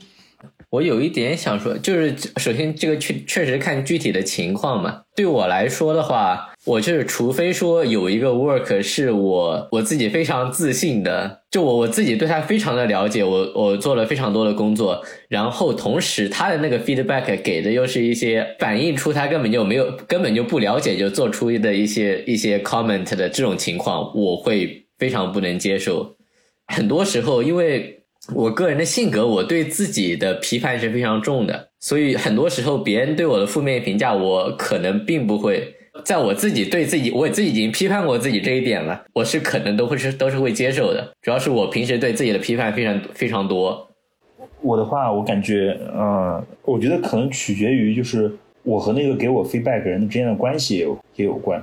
我有一点想说，就是首先这个确确实看具体的情况嘛。对我来说的话，我就是除非说有一个 work 是我我自己非常自信的，就我我自己对他非常的了解，我我做了非常多的工作，然后同时他的那个 feedback 给的又是一些反映出他根本就没有根本就不了解就做出的一些一些 comment 的这种情况，我会非常不能接受。很多时候因为。我个人的性格，我对自己的批判是非常重的，所以很多时候别人对我的负面评价，我可能并不会在我自己对自己，我自己已经批判过自己这一点了，我是可能都会是都是会接受的。主要是我平时对自己的批判非常非常多。我的话，我感觉，嗯，我觉得可能取决于就是我和那个给我 feedback 人之间的关系也有也有关。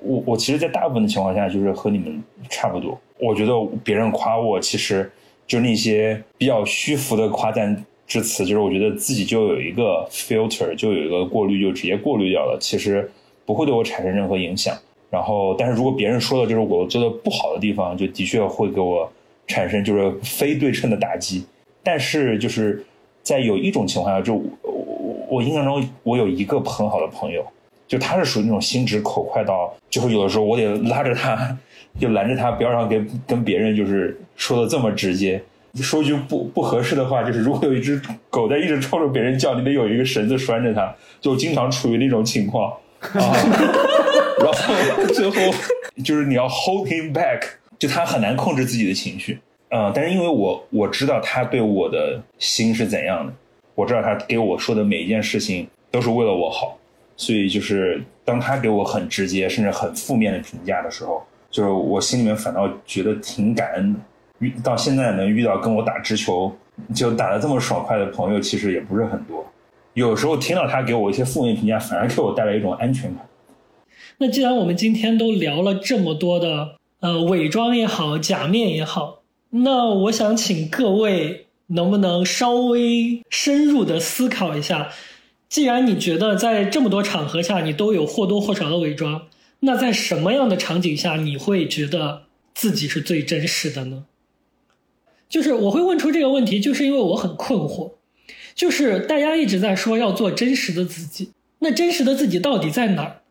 我我其实，在大部分的情况下，就是和你们差不多。我觉得别人夸我，其实。就那些比较虚浮的夸赞之词，就是我觉得自己就有一个 filter，就有一个过滤，就直接过滤掉了，其实不会对我产生任何影响。然后，但是如果别人说的就是我做的不好的地方，就的确会给我产生就是非对称的打击。但是就是在有一种情况下，就我我印象中我有一个很好的朋友，就他是属于那种心直口快到，就是有的时候我得拉着他。就拦着他，不要让跟跟别人就是说的这么直接。说句不不合适的话，就是如果有一只狗在一直冲着别人叫，你得有一个绳子拴着它，就经常处于那种情况。啊，然后最后就是你要 hold him back，就他很难控制自己的情绪。嗯，但是因为我我知道他对我的心是怎样的，我知道他给我说的每一件事情都是为了我好，所以就是当他给我很直接甚至很负面的评价的时候。就是我心里面反倒觉得挺感恩的，遇到现在能遇到跟我打直球就打的这么爽快的朋友，其实也不是很多。有时候听到他给我一些负面评价，反而给我带来一种安全感。那既然我们今天都聊了这么多的呃伪装也好，假面也好，那我想请各位能不能稍微深入的思考一下，既然你觉得在这么多场合下你都有或多或少的伪装。那在什么样的场景下你会觉得自己是最真实的呢？就是我会问出这个问题，就是因为我很困惑。就是大家一直在说要做真实的自己，那真实的自己到底在哪儿？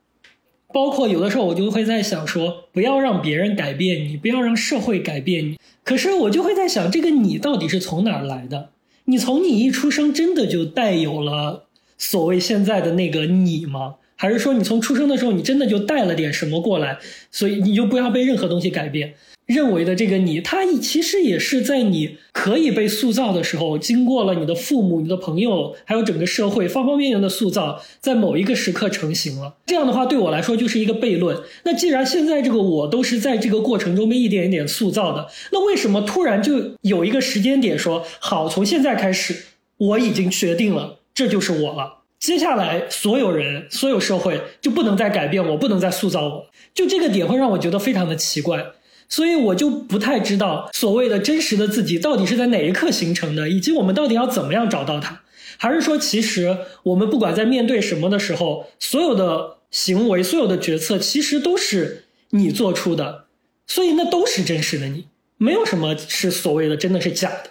包括有的时候我就会在想说，不要让别人改变你，不要让社会改变你。可是我就会在想，这个你到底是从哪儿来的？你从你一出生真的就带有了所谓现在的那个你吗？还是说你从出生的时候，你真的就带了点什么过来，所以你就不要被任何东西改变。认为的这个你，他其实也是在你可以被塑造的时候，经过了你的父母、你的朋友，还有整个社会方方面面的塑造，在某一个时刻成型了。这样的话，对我来说就是一个悖论。那既然现在这个我都是在这个过程中被一点一点塑造的，那为什么突然就有一个时间点说好，从现在开始，我已经决定了，这就是我了。接下来，所有人、所有社会就不能再改变我，不能再塑造我。就这个点会让我觉得非常的奇怪，所以我就不太知道所谓的真实的自己到底是在哪一刻形成的，以及我们到底要怎么样找到它。还是说，其实我们不管在面对什么的时候，所有的行为、所有的决策，其实都是你做出的，所以那都是真实的你，没有什么是所谓的真的是假的。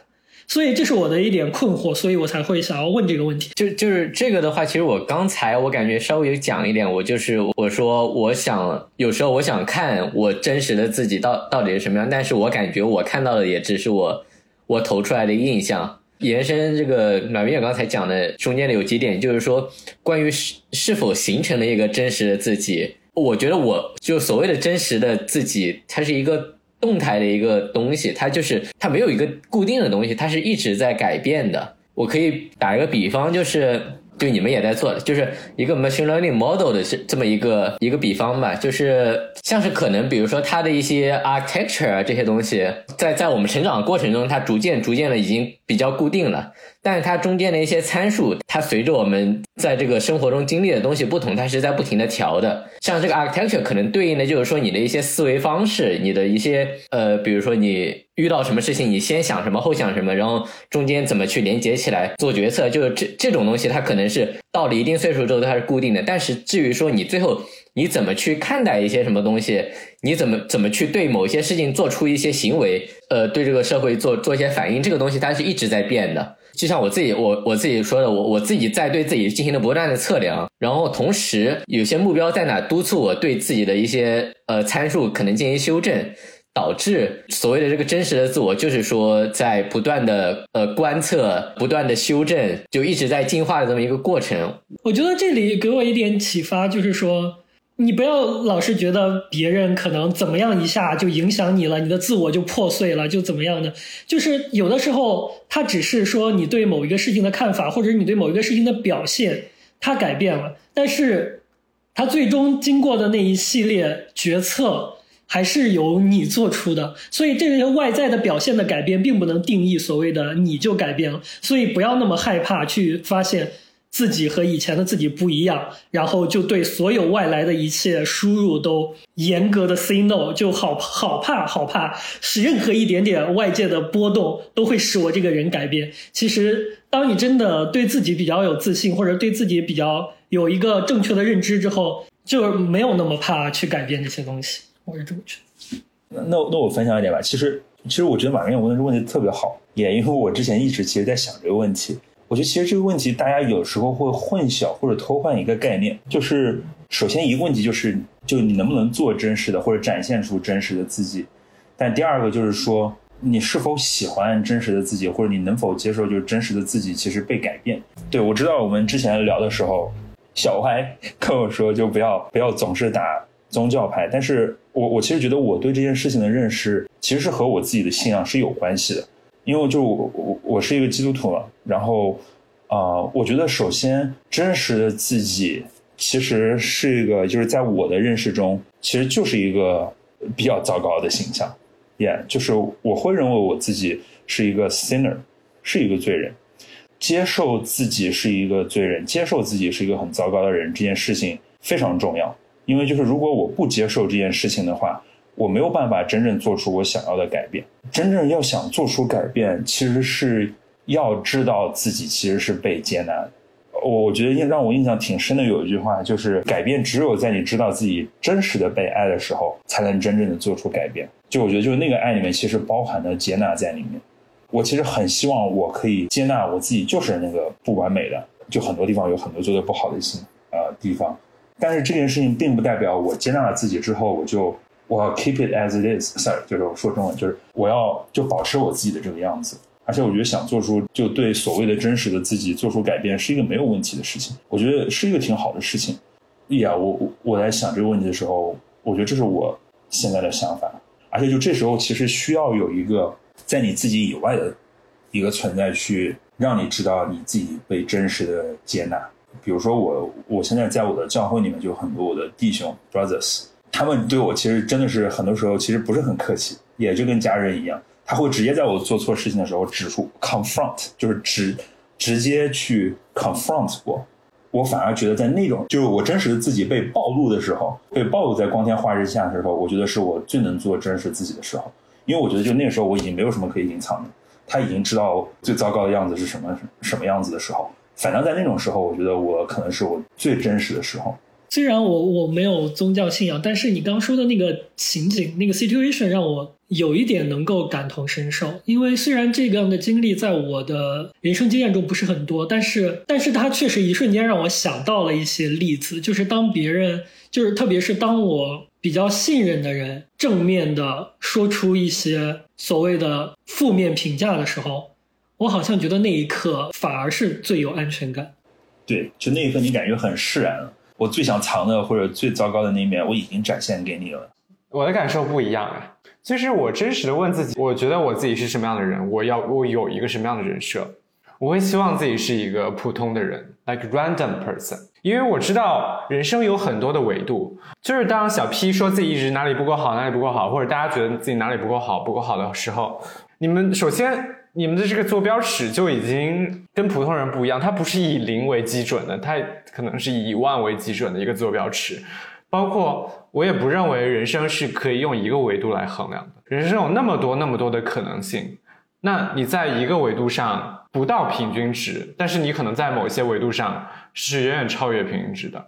所以这是我的一点困惑，所以我才会想要问这个问题。就就是这个的话，其实我刚才我感觉稍微有讲一点，我就是我说我想有时候我想看我真实的自己到到底是什么样，但是我感觉我看到的也只是我我投出来的印象，延伸这个暖冰也刚才讲的中间的有几点，就是说关于是是否形成了一个真实的自己，我觉得我就所谓的真实的自己，它是一个动态的一个东西，它就是它没有一个固定的东西，它是一直在改变的。我可以打一个比方，就是就你们也在做的，就是一个 machine learning model 的这这么一个一个比方吧，就是像是可能比如说它的一些 architecture 啊这些东西，在在我们成长的过程中，它逐渐逐渐的已经比较固定了，但是它中间的一些参数，它随着我们在这个生活中经历的东西不同，它是在不停的调的。像这个 architecture 可能对应的就是说你的一些思维方式，你的一些呃，比如说你遇到什么事情，你先想什么后想什么，然后中间怎么去连接起来做决策，就是这这种东西，它可能是到了一定岁数之后它是固定的。但是至于说你最后你怎么去看待一些什么东西，你怎么怎么去对某些事情做出一些行为，呃，对这个社会做做一些反应，这个东西它是一直在变的。就像我自己，我我自己说的，我我自己在对自己进行了不断的测量，然后同时有些目标在哪督促我对自己的一些呃参数可能进行修正，导致所谓的这个真实的自我，就是说在不断的呃观测、不断的修正，就一直在进化的这么一个过程。我觉得这里给我一点启发，就是说，你不要老是觉得别人可能怎么样一下就影响你了，你的自我就破碎了，就怎么样的。就是有的时候，它只是说你对某一个事情的看法，或者你对某一个事情的表现，它改变了，但是它最终经过的那一系列决策。还是由你做出的，所以这些外在的表现的改变，并不能定义所谓的你就改变了。所以不要那么害怕去发现自己和以前的自己不一样，然后就对所有外来的一切输入都严格的 say no，就好好怕好怕，使任何一点点外界的波动都会使我这个人改变。其实，当你真的对自己比较有自信，或者对自己比较有一个正确的认知之后，就没有那么怕去改变这些东西。我是这么觉得。那那我分享一点吧。其实其实我觉得马云问的这个问题特别好，也因为我之前一直其实在想这个问题。我觉得其实这个问题大家有时候会混淆或者偷换一个概念，就是首先一个问题就是就你能不能做真实的或者展现出真实的自己，但第二个就是说你是否喜欢真实的自己，或者你能否接受就是真实的自己其实被改变。对我知道我们之前聊的时候，小歪 跟我说就不要不要总是打宗教牌，但是。我我其实觉得我对这件事情的认识，其实是和我自己的信仰是有关系的，因为就我我是一个基督徒嘛，然后啊，我觉得首先真实的自己其实是一个，就是在我的认识中，其实就是一个比较糟糕的形象，也就是我会认为我自己是一个 sinner，是一个罪人，接受自己是一个罪人，接受自己是一个很糟糕的人，这件事情非常重要。因为就是如果我不接受这件事情的话，我没有办法真正做出我想要的改变。真正要想做出改变，其实是要知道自己其实是被接纳的。我我觉得印让我印象挺深的有一句话，就是改变只有在你知道自己真实的被爱的时候，才能真正的做出改变。就我觉得就是那个爱里面其实包含了接纳在里面。我其实很希望我可以接纳我自己就是那个不完美的，就很多地方有很多做的不好的心呃地方。但是这件事情并不代表我接纳了自己之后，我就我要 keep it as it is，sorry，就是我说中文，就是我要就保持我自己的这个样子。而且我觉得想做出就对所谓的真实的自己做出改变是一个没有问题的事情，我觉得是一个挺好的事情。呀，我我我在想这个问题的时候，我觉得这是我现在的想法。而且就这时候其实需要有一个在你自己以外的一个存在去让你知道你自己被真实的接纳。比如说我，我现在在我的教会里面就很多我的弟兄 brothers，他们对我其实真的是很多时候其实不是很客气，也就跟家人一样，他会直接在我做错事情的时候指出 confront，就是直直接去 confront 我。我反而觉得在那种就是我真实的自己被暴露的时候，被暴露在光天化日下的时候，我觉得是我最能做真实自己的时候，因为我觉得就那个时候我已经没有什么可以隐藏的，他已经知道最糟糕的样子是什么什么样子的时候。反正，在那种时候，我觉得我可能是我最真实的时候。虽然我我没有宗教信仰，但是你刚说的那个情景、那个 situation 让我有一点能够感同身受。因为虽然这个样的经历在我的人生经验中不是很多，但是，但是它确实一瞬间让我想到了一些例子。就是当别人，就是特别是当我比较信任的人正面的说出一些所谓的负面评价的时候。我好像觉得那一刻反而是最有安全感。对，就那一刻你感觉很释然了。我最想藏的或者最糟糕的那一面，我已经展现给你了。我的感受不一样啊，就是我真实的问自己，我觉得我自己是什么样的人，我要我有一个什么样的人设，我会希望自己是一个普通的人，like random person，因为我知道人生有很多的维度，就是当小 P 说自己一直哪里不够好，哪里不够好，或者大家觉得自己哪里不够好，不够好的时候，你们首先你们的这个坐标尺就已经跟普通人不一样，它不是以零为基准的，它可能是以万为基准的一个坐标尺。包括我也不认为人生是可以用一个维度来衡量的，人生有那么多那么多的可能性。那你在一个维度上不到平均值，但是你可能在某些维度上是远远超越平均值的。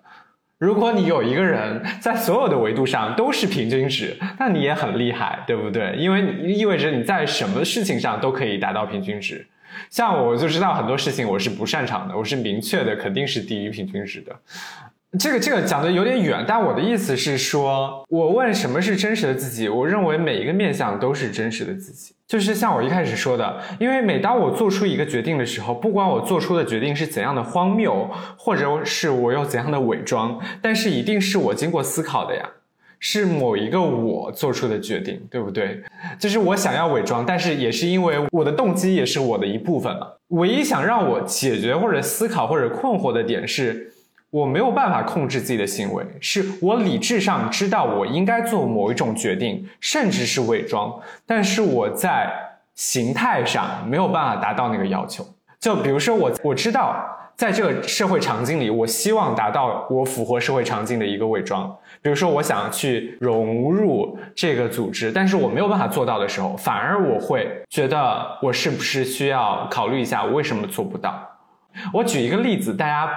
如果你有一个人在所有的维度上都是平均值，那你也很厉害，对不对？因为意味着你在什么事情上都可以达到平均值。像我就知道很多事情我是不擅长的，我是明确的肯定是低于平均值的。这个这个讲的有点远，但我的意思是说，我问什么是真实的自己，我认为每一个面相都是真实的自己。就是像我一开始说的，因为每当我做出一个决定的时候，不管我做出的决定是怎样的荒谬，或者是我有怎样的伪装，但是一定是我经过思考的呀，是某一个我做出的决定，对不对？就是我想要伪装，但是也是因为我的动机也是我的一部分嘛。唯一想让我解决或者思考或者困惑的点是。我没有办法控制自己的行为，是我理智上知道我应该做某一种决定，甚至是伪装，但是我在形态上没有办法达到那个要求。就比如说我我知道在这个社会场景里，我希望达到我符合社会场景的一个伪装。比如说我想去融入这个组织，但是我没有办法做到的时候，反而我会觉得我是不是需要考虑一下我为什么做不到？我举一个例子，大家。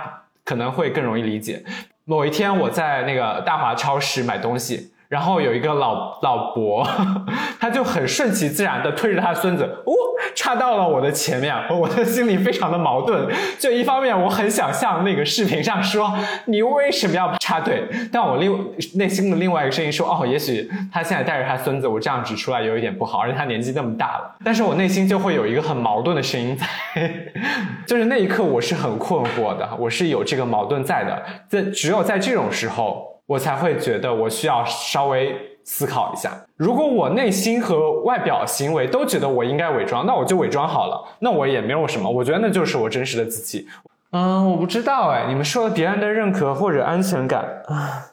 可能会更容易理解。某一天，我在那个大华超市买东西。然后有一个老老伯，他就很顺其自然的推着他孙子，哦，插到了我的前面，我的心里非常的矛盾。就一方面我很想像那个视频上说，你为什么要插队？但我另内心的另外一个声音说，哦，也许他现在带着他孙子，我这样指出来有一点不好，而且他年纪那么大了。但是我内心就会有一个很矛盾的声音在，就是那一刻我是很困惑的，我是有这个矛盾在的。在只有在这种时候。我才会觉得我需要稍微思考一下。如果我内心和外表行为都觉得我应该伪装，那我就伪装好了。那我也没有什么，我觉得那就是我真实的自己。嗯，我不知道哎，你们说了别人的认可或者安全感啊，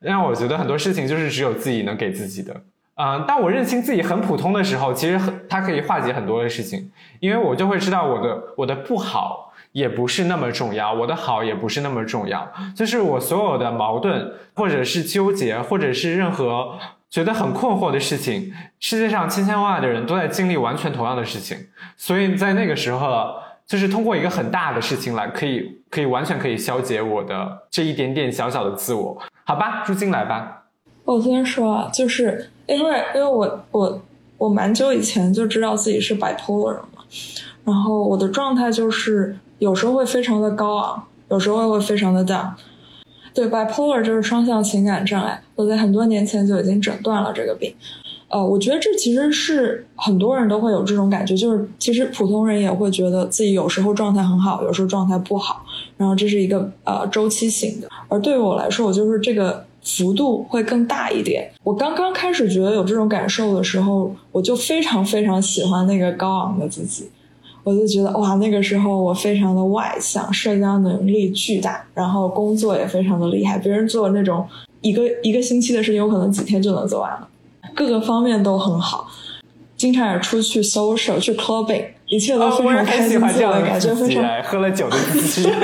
让我觉得很多事情就是只有自己能给自己的。嗯，当我认清自己很普通的时候，其实很它可以化解很多的事情，因为我就会知道我的我的不好。也不是那么重要，我的好也不是那么重要，就是我所有的矛盾，或者是纠结，或者是任何觉得很困惑的事情，世界上千千万万的人都在经历完全同样的事情，所以在那个时候，就是通过一个很大的事情来，可以可以完全可以消解我的这一点点小小的自我，好吧，朱金来吧。我先说啊，就是因为因为我我我蛮久以前就知道自己是 bipolar 嘛，然后我的状态就是。有时候会非常的高昂，有时候会非常的 down。对，bipolar 就是双向情感障碍。我在很多年前就已经诊断了这个病。呃，我觉得这其实是很多人都会有这种感觉，就是其实普通人也会觉得自己有时候状态很好，有时候状态不好，然后这是一个呃周期性的。而对于我来说，我就是这个幅度会更大一点。我刚刚开始觉得有这种感受的时候，我就非常非常喜欢那个高昂的自己。我就觉得哇，那个时候我非常的外向，社交能力巨大，然后工作也非常的厉害。别人做那种一个一个星期的事情，有可能几天就能做完了，各个方面都很好。经常也出去 social，去 clubbing，一切都非常开心，自我感觉非常。喝了酒的自己。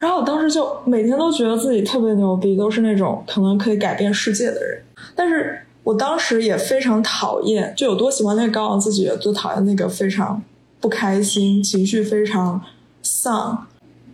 然后我当时就每天都觉得自己特别牛逼，都是那种可能可以改变世界的人，但是。我当时也非常讨厌，就有多喜欢那个高昂自己，就讨厌那个非常不开心、情绪非常丧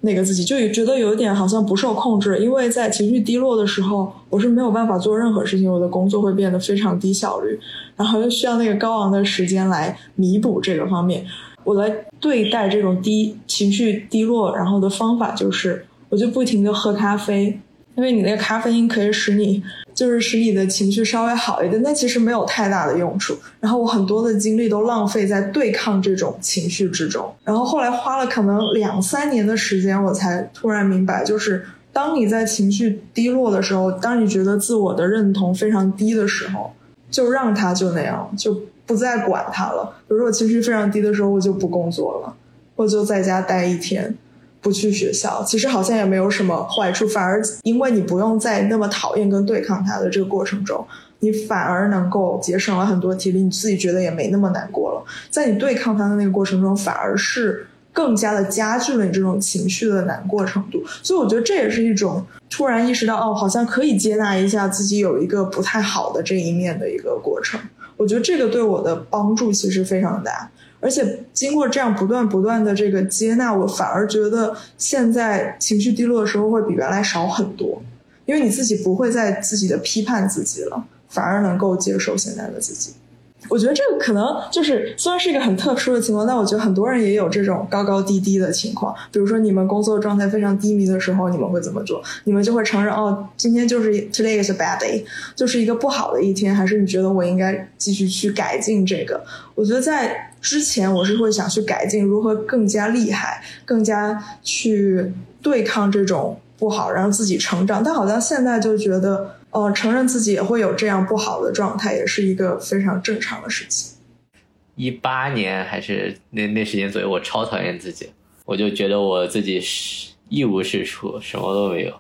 那个自己，就觉得有点好像不受控制。因为在情绪低落的时候，我是没有办法做任何事情，我的工作会变得非常低效率，然后又需要那个高昂的时间来弥补这个方面。我来对待这种低情绪低落，然后的方法就是，我就不停的喝咖啡，因为你那个咖啡因可以使你。就是使你的情绪稍微好一点，但其实没有太大的用处。然后我很多的精力都浪费在对抗这种情绪之中。然后后来花了可能两三年的时间，我才突然明白，就是当你在情绪低落的时候，当你觉得自我的认同非常低的时候，就让它就那样，就不再管它了。比如说我情绪非常低的时候，我就不工作了，我就在家待一天。不去学校，其实好像也没有什么坏处，反而因为你不用在那么讨厌跟对抗他的这个过程中，你反而能够节省了很多体力，你自己觉得也没那么难过了。在你对抗他的那个过程中，反而是更加的加剧了你这种情绪的难过程度。所以我觉得这也是一种突然意识到，哦，好像可以接纳一下自己有一个不太好的这一面的一个过程。我觉得这个对我的帮助其实非常大。而且经过这样不断不断的这个接纳，我反而觉得现在情绪低落的时候会比原来少很多，因为你自己不会再自己的批判自己了，反而能够接受现在的自己。我觉得这个可能就是虽然是一个很特殊的情况，但我觉得很多人也有这种高高低低的情况。比如说你们工作状态非常低迷的时候，你们会怎么做？你们就会承认哦，今天就是 today is a bad day，就是一个不好的一天，还是你觉得我应该继续去改进这个？我觉得在之前我是会想去改进，如何更加厉害，更加去对抗这种不好，让自己成长。但好像现在就觉得。呃，承认自己也会有这样不好的状态，也是一个非常正常的事情。一八年还是那那时间左右，我超讨厌自己，我就觉得我自己是一无是处，什么都没有。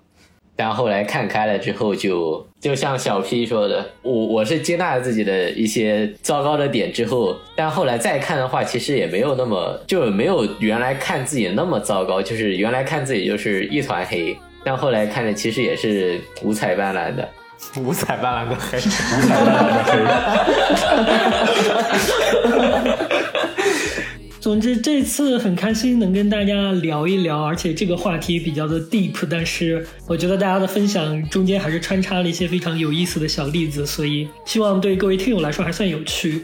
但后来看开了之后，就就像小 P 说的，我我是接纳了自己的一些糟糕的点之后，但后来再看的话，其实也没有那么就没有原来看自己那么糟糕，就是原来看自己就是一团黑，但后来看着其实也是五彩斑斓的。五彩斑斓的黑，五彩斑斓的黑。总之，这次很开心能跟大家聊一聊，而且这个话题比较的 deep，但是我觉得大家的分享中间还是穿插了一些非常有意思的小例子，所以希望对各位听友来说还算有趣。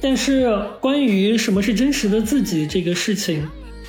但是关于什么是真实的自己这个事情，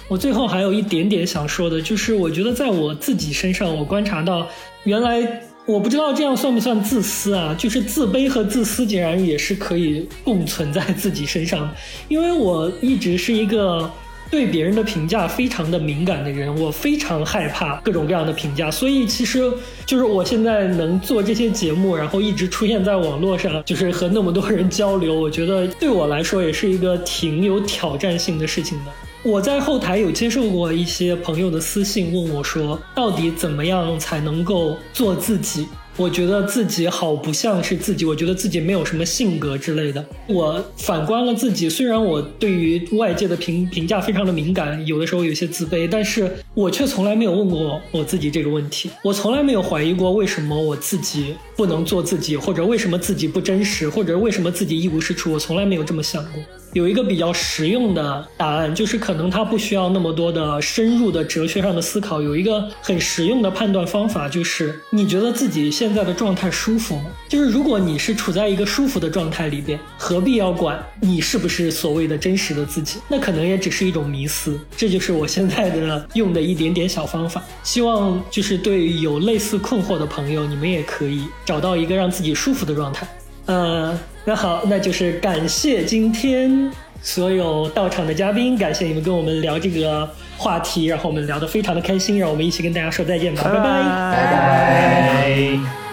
我最后还有一点点想说的，就是我觉得在我自己身上，我观察到原来。我不知道这样算不算自私啊？就是自卑和自私竟然也是可以共存在自己身上，因为我一直是一个对别人的评价非常的敏感的人，我非常害怕各种各样的评价，所以其实就是我现在能做这些节目，然后一直出现在网络上，就是和那么多人交流，我觉得对我来说也是一个挺有挑战性的事情的。我在后台有接受过一些朋友的私信，问我说，到底怎么样才能够做自己？我觉得自己好不像是自己，我觉得自己没有什么性格之类的。我反观了自己，虽然我对于外界的评评价非常的敏感，有的时候有些自卑，但是我却从来没有问过我自己这个问题。我从来没有怀疑过为什么我自己不能做自己，或者为什么自己不真实，或者为什么自己一无是处。我从来没有这么想过。有一个比较实用的答案，就是可能它不需要那么多的深入的哲学上的思考。有一个很实用的判断方法，就是你觉得自己现在的状态舒服吗？就是如果你是处在一个舒服的状态里边，何必要管你是不是所谓的真实的自己？那可能也只是一种迷思。这就是我现在的用的一点点小方法。希望就是对有类似困惑的朋友，你们也可以找到一个让自己舒服的状态。呃。那好，那就是感谢今天所有到场的嘉宾，感谢你们跟我们聊这个话题，然后我们聊得非常的开心，让我们一起跟大家说再见吧，拜拜，拜拜。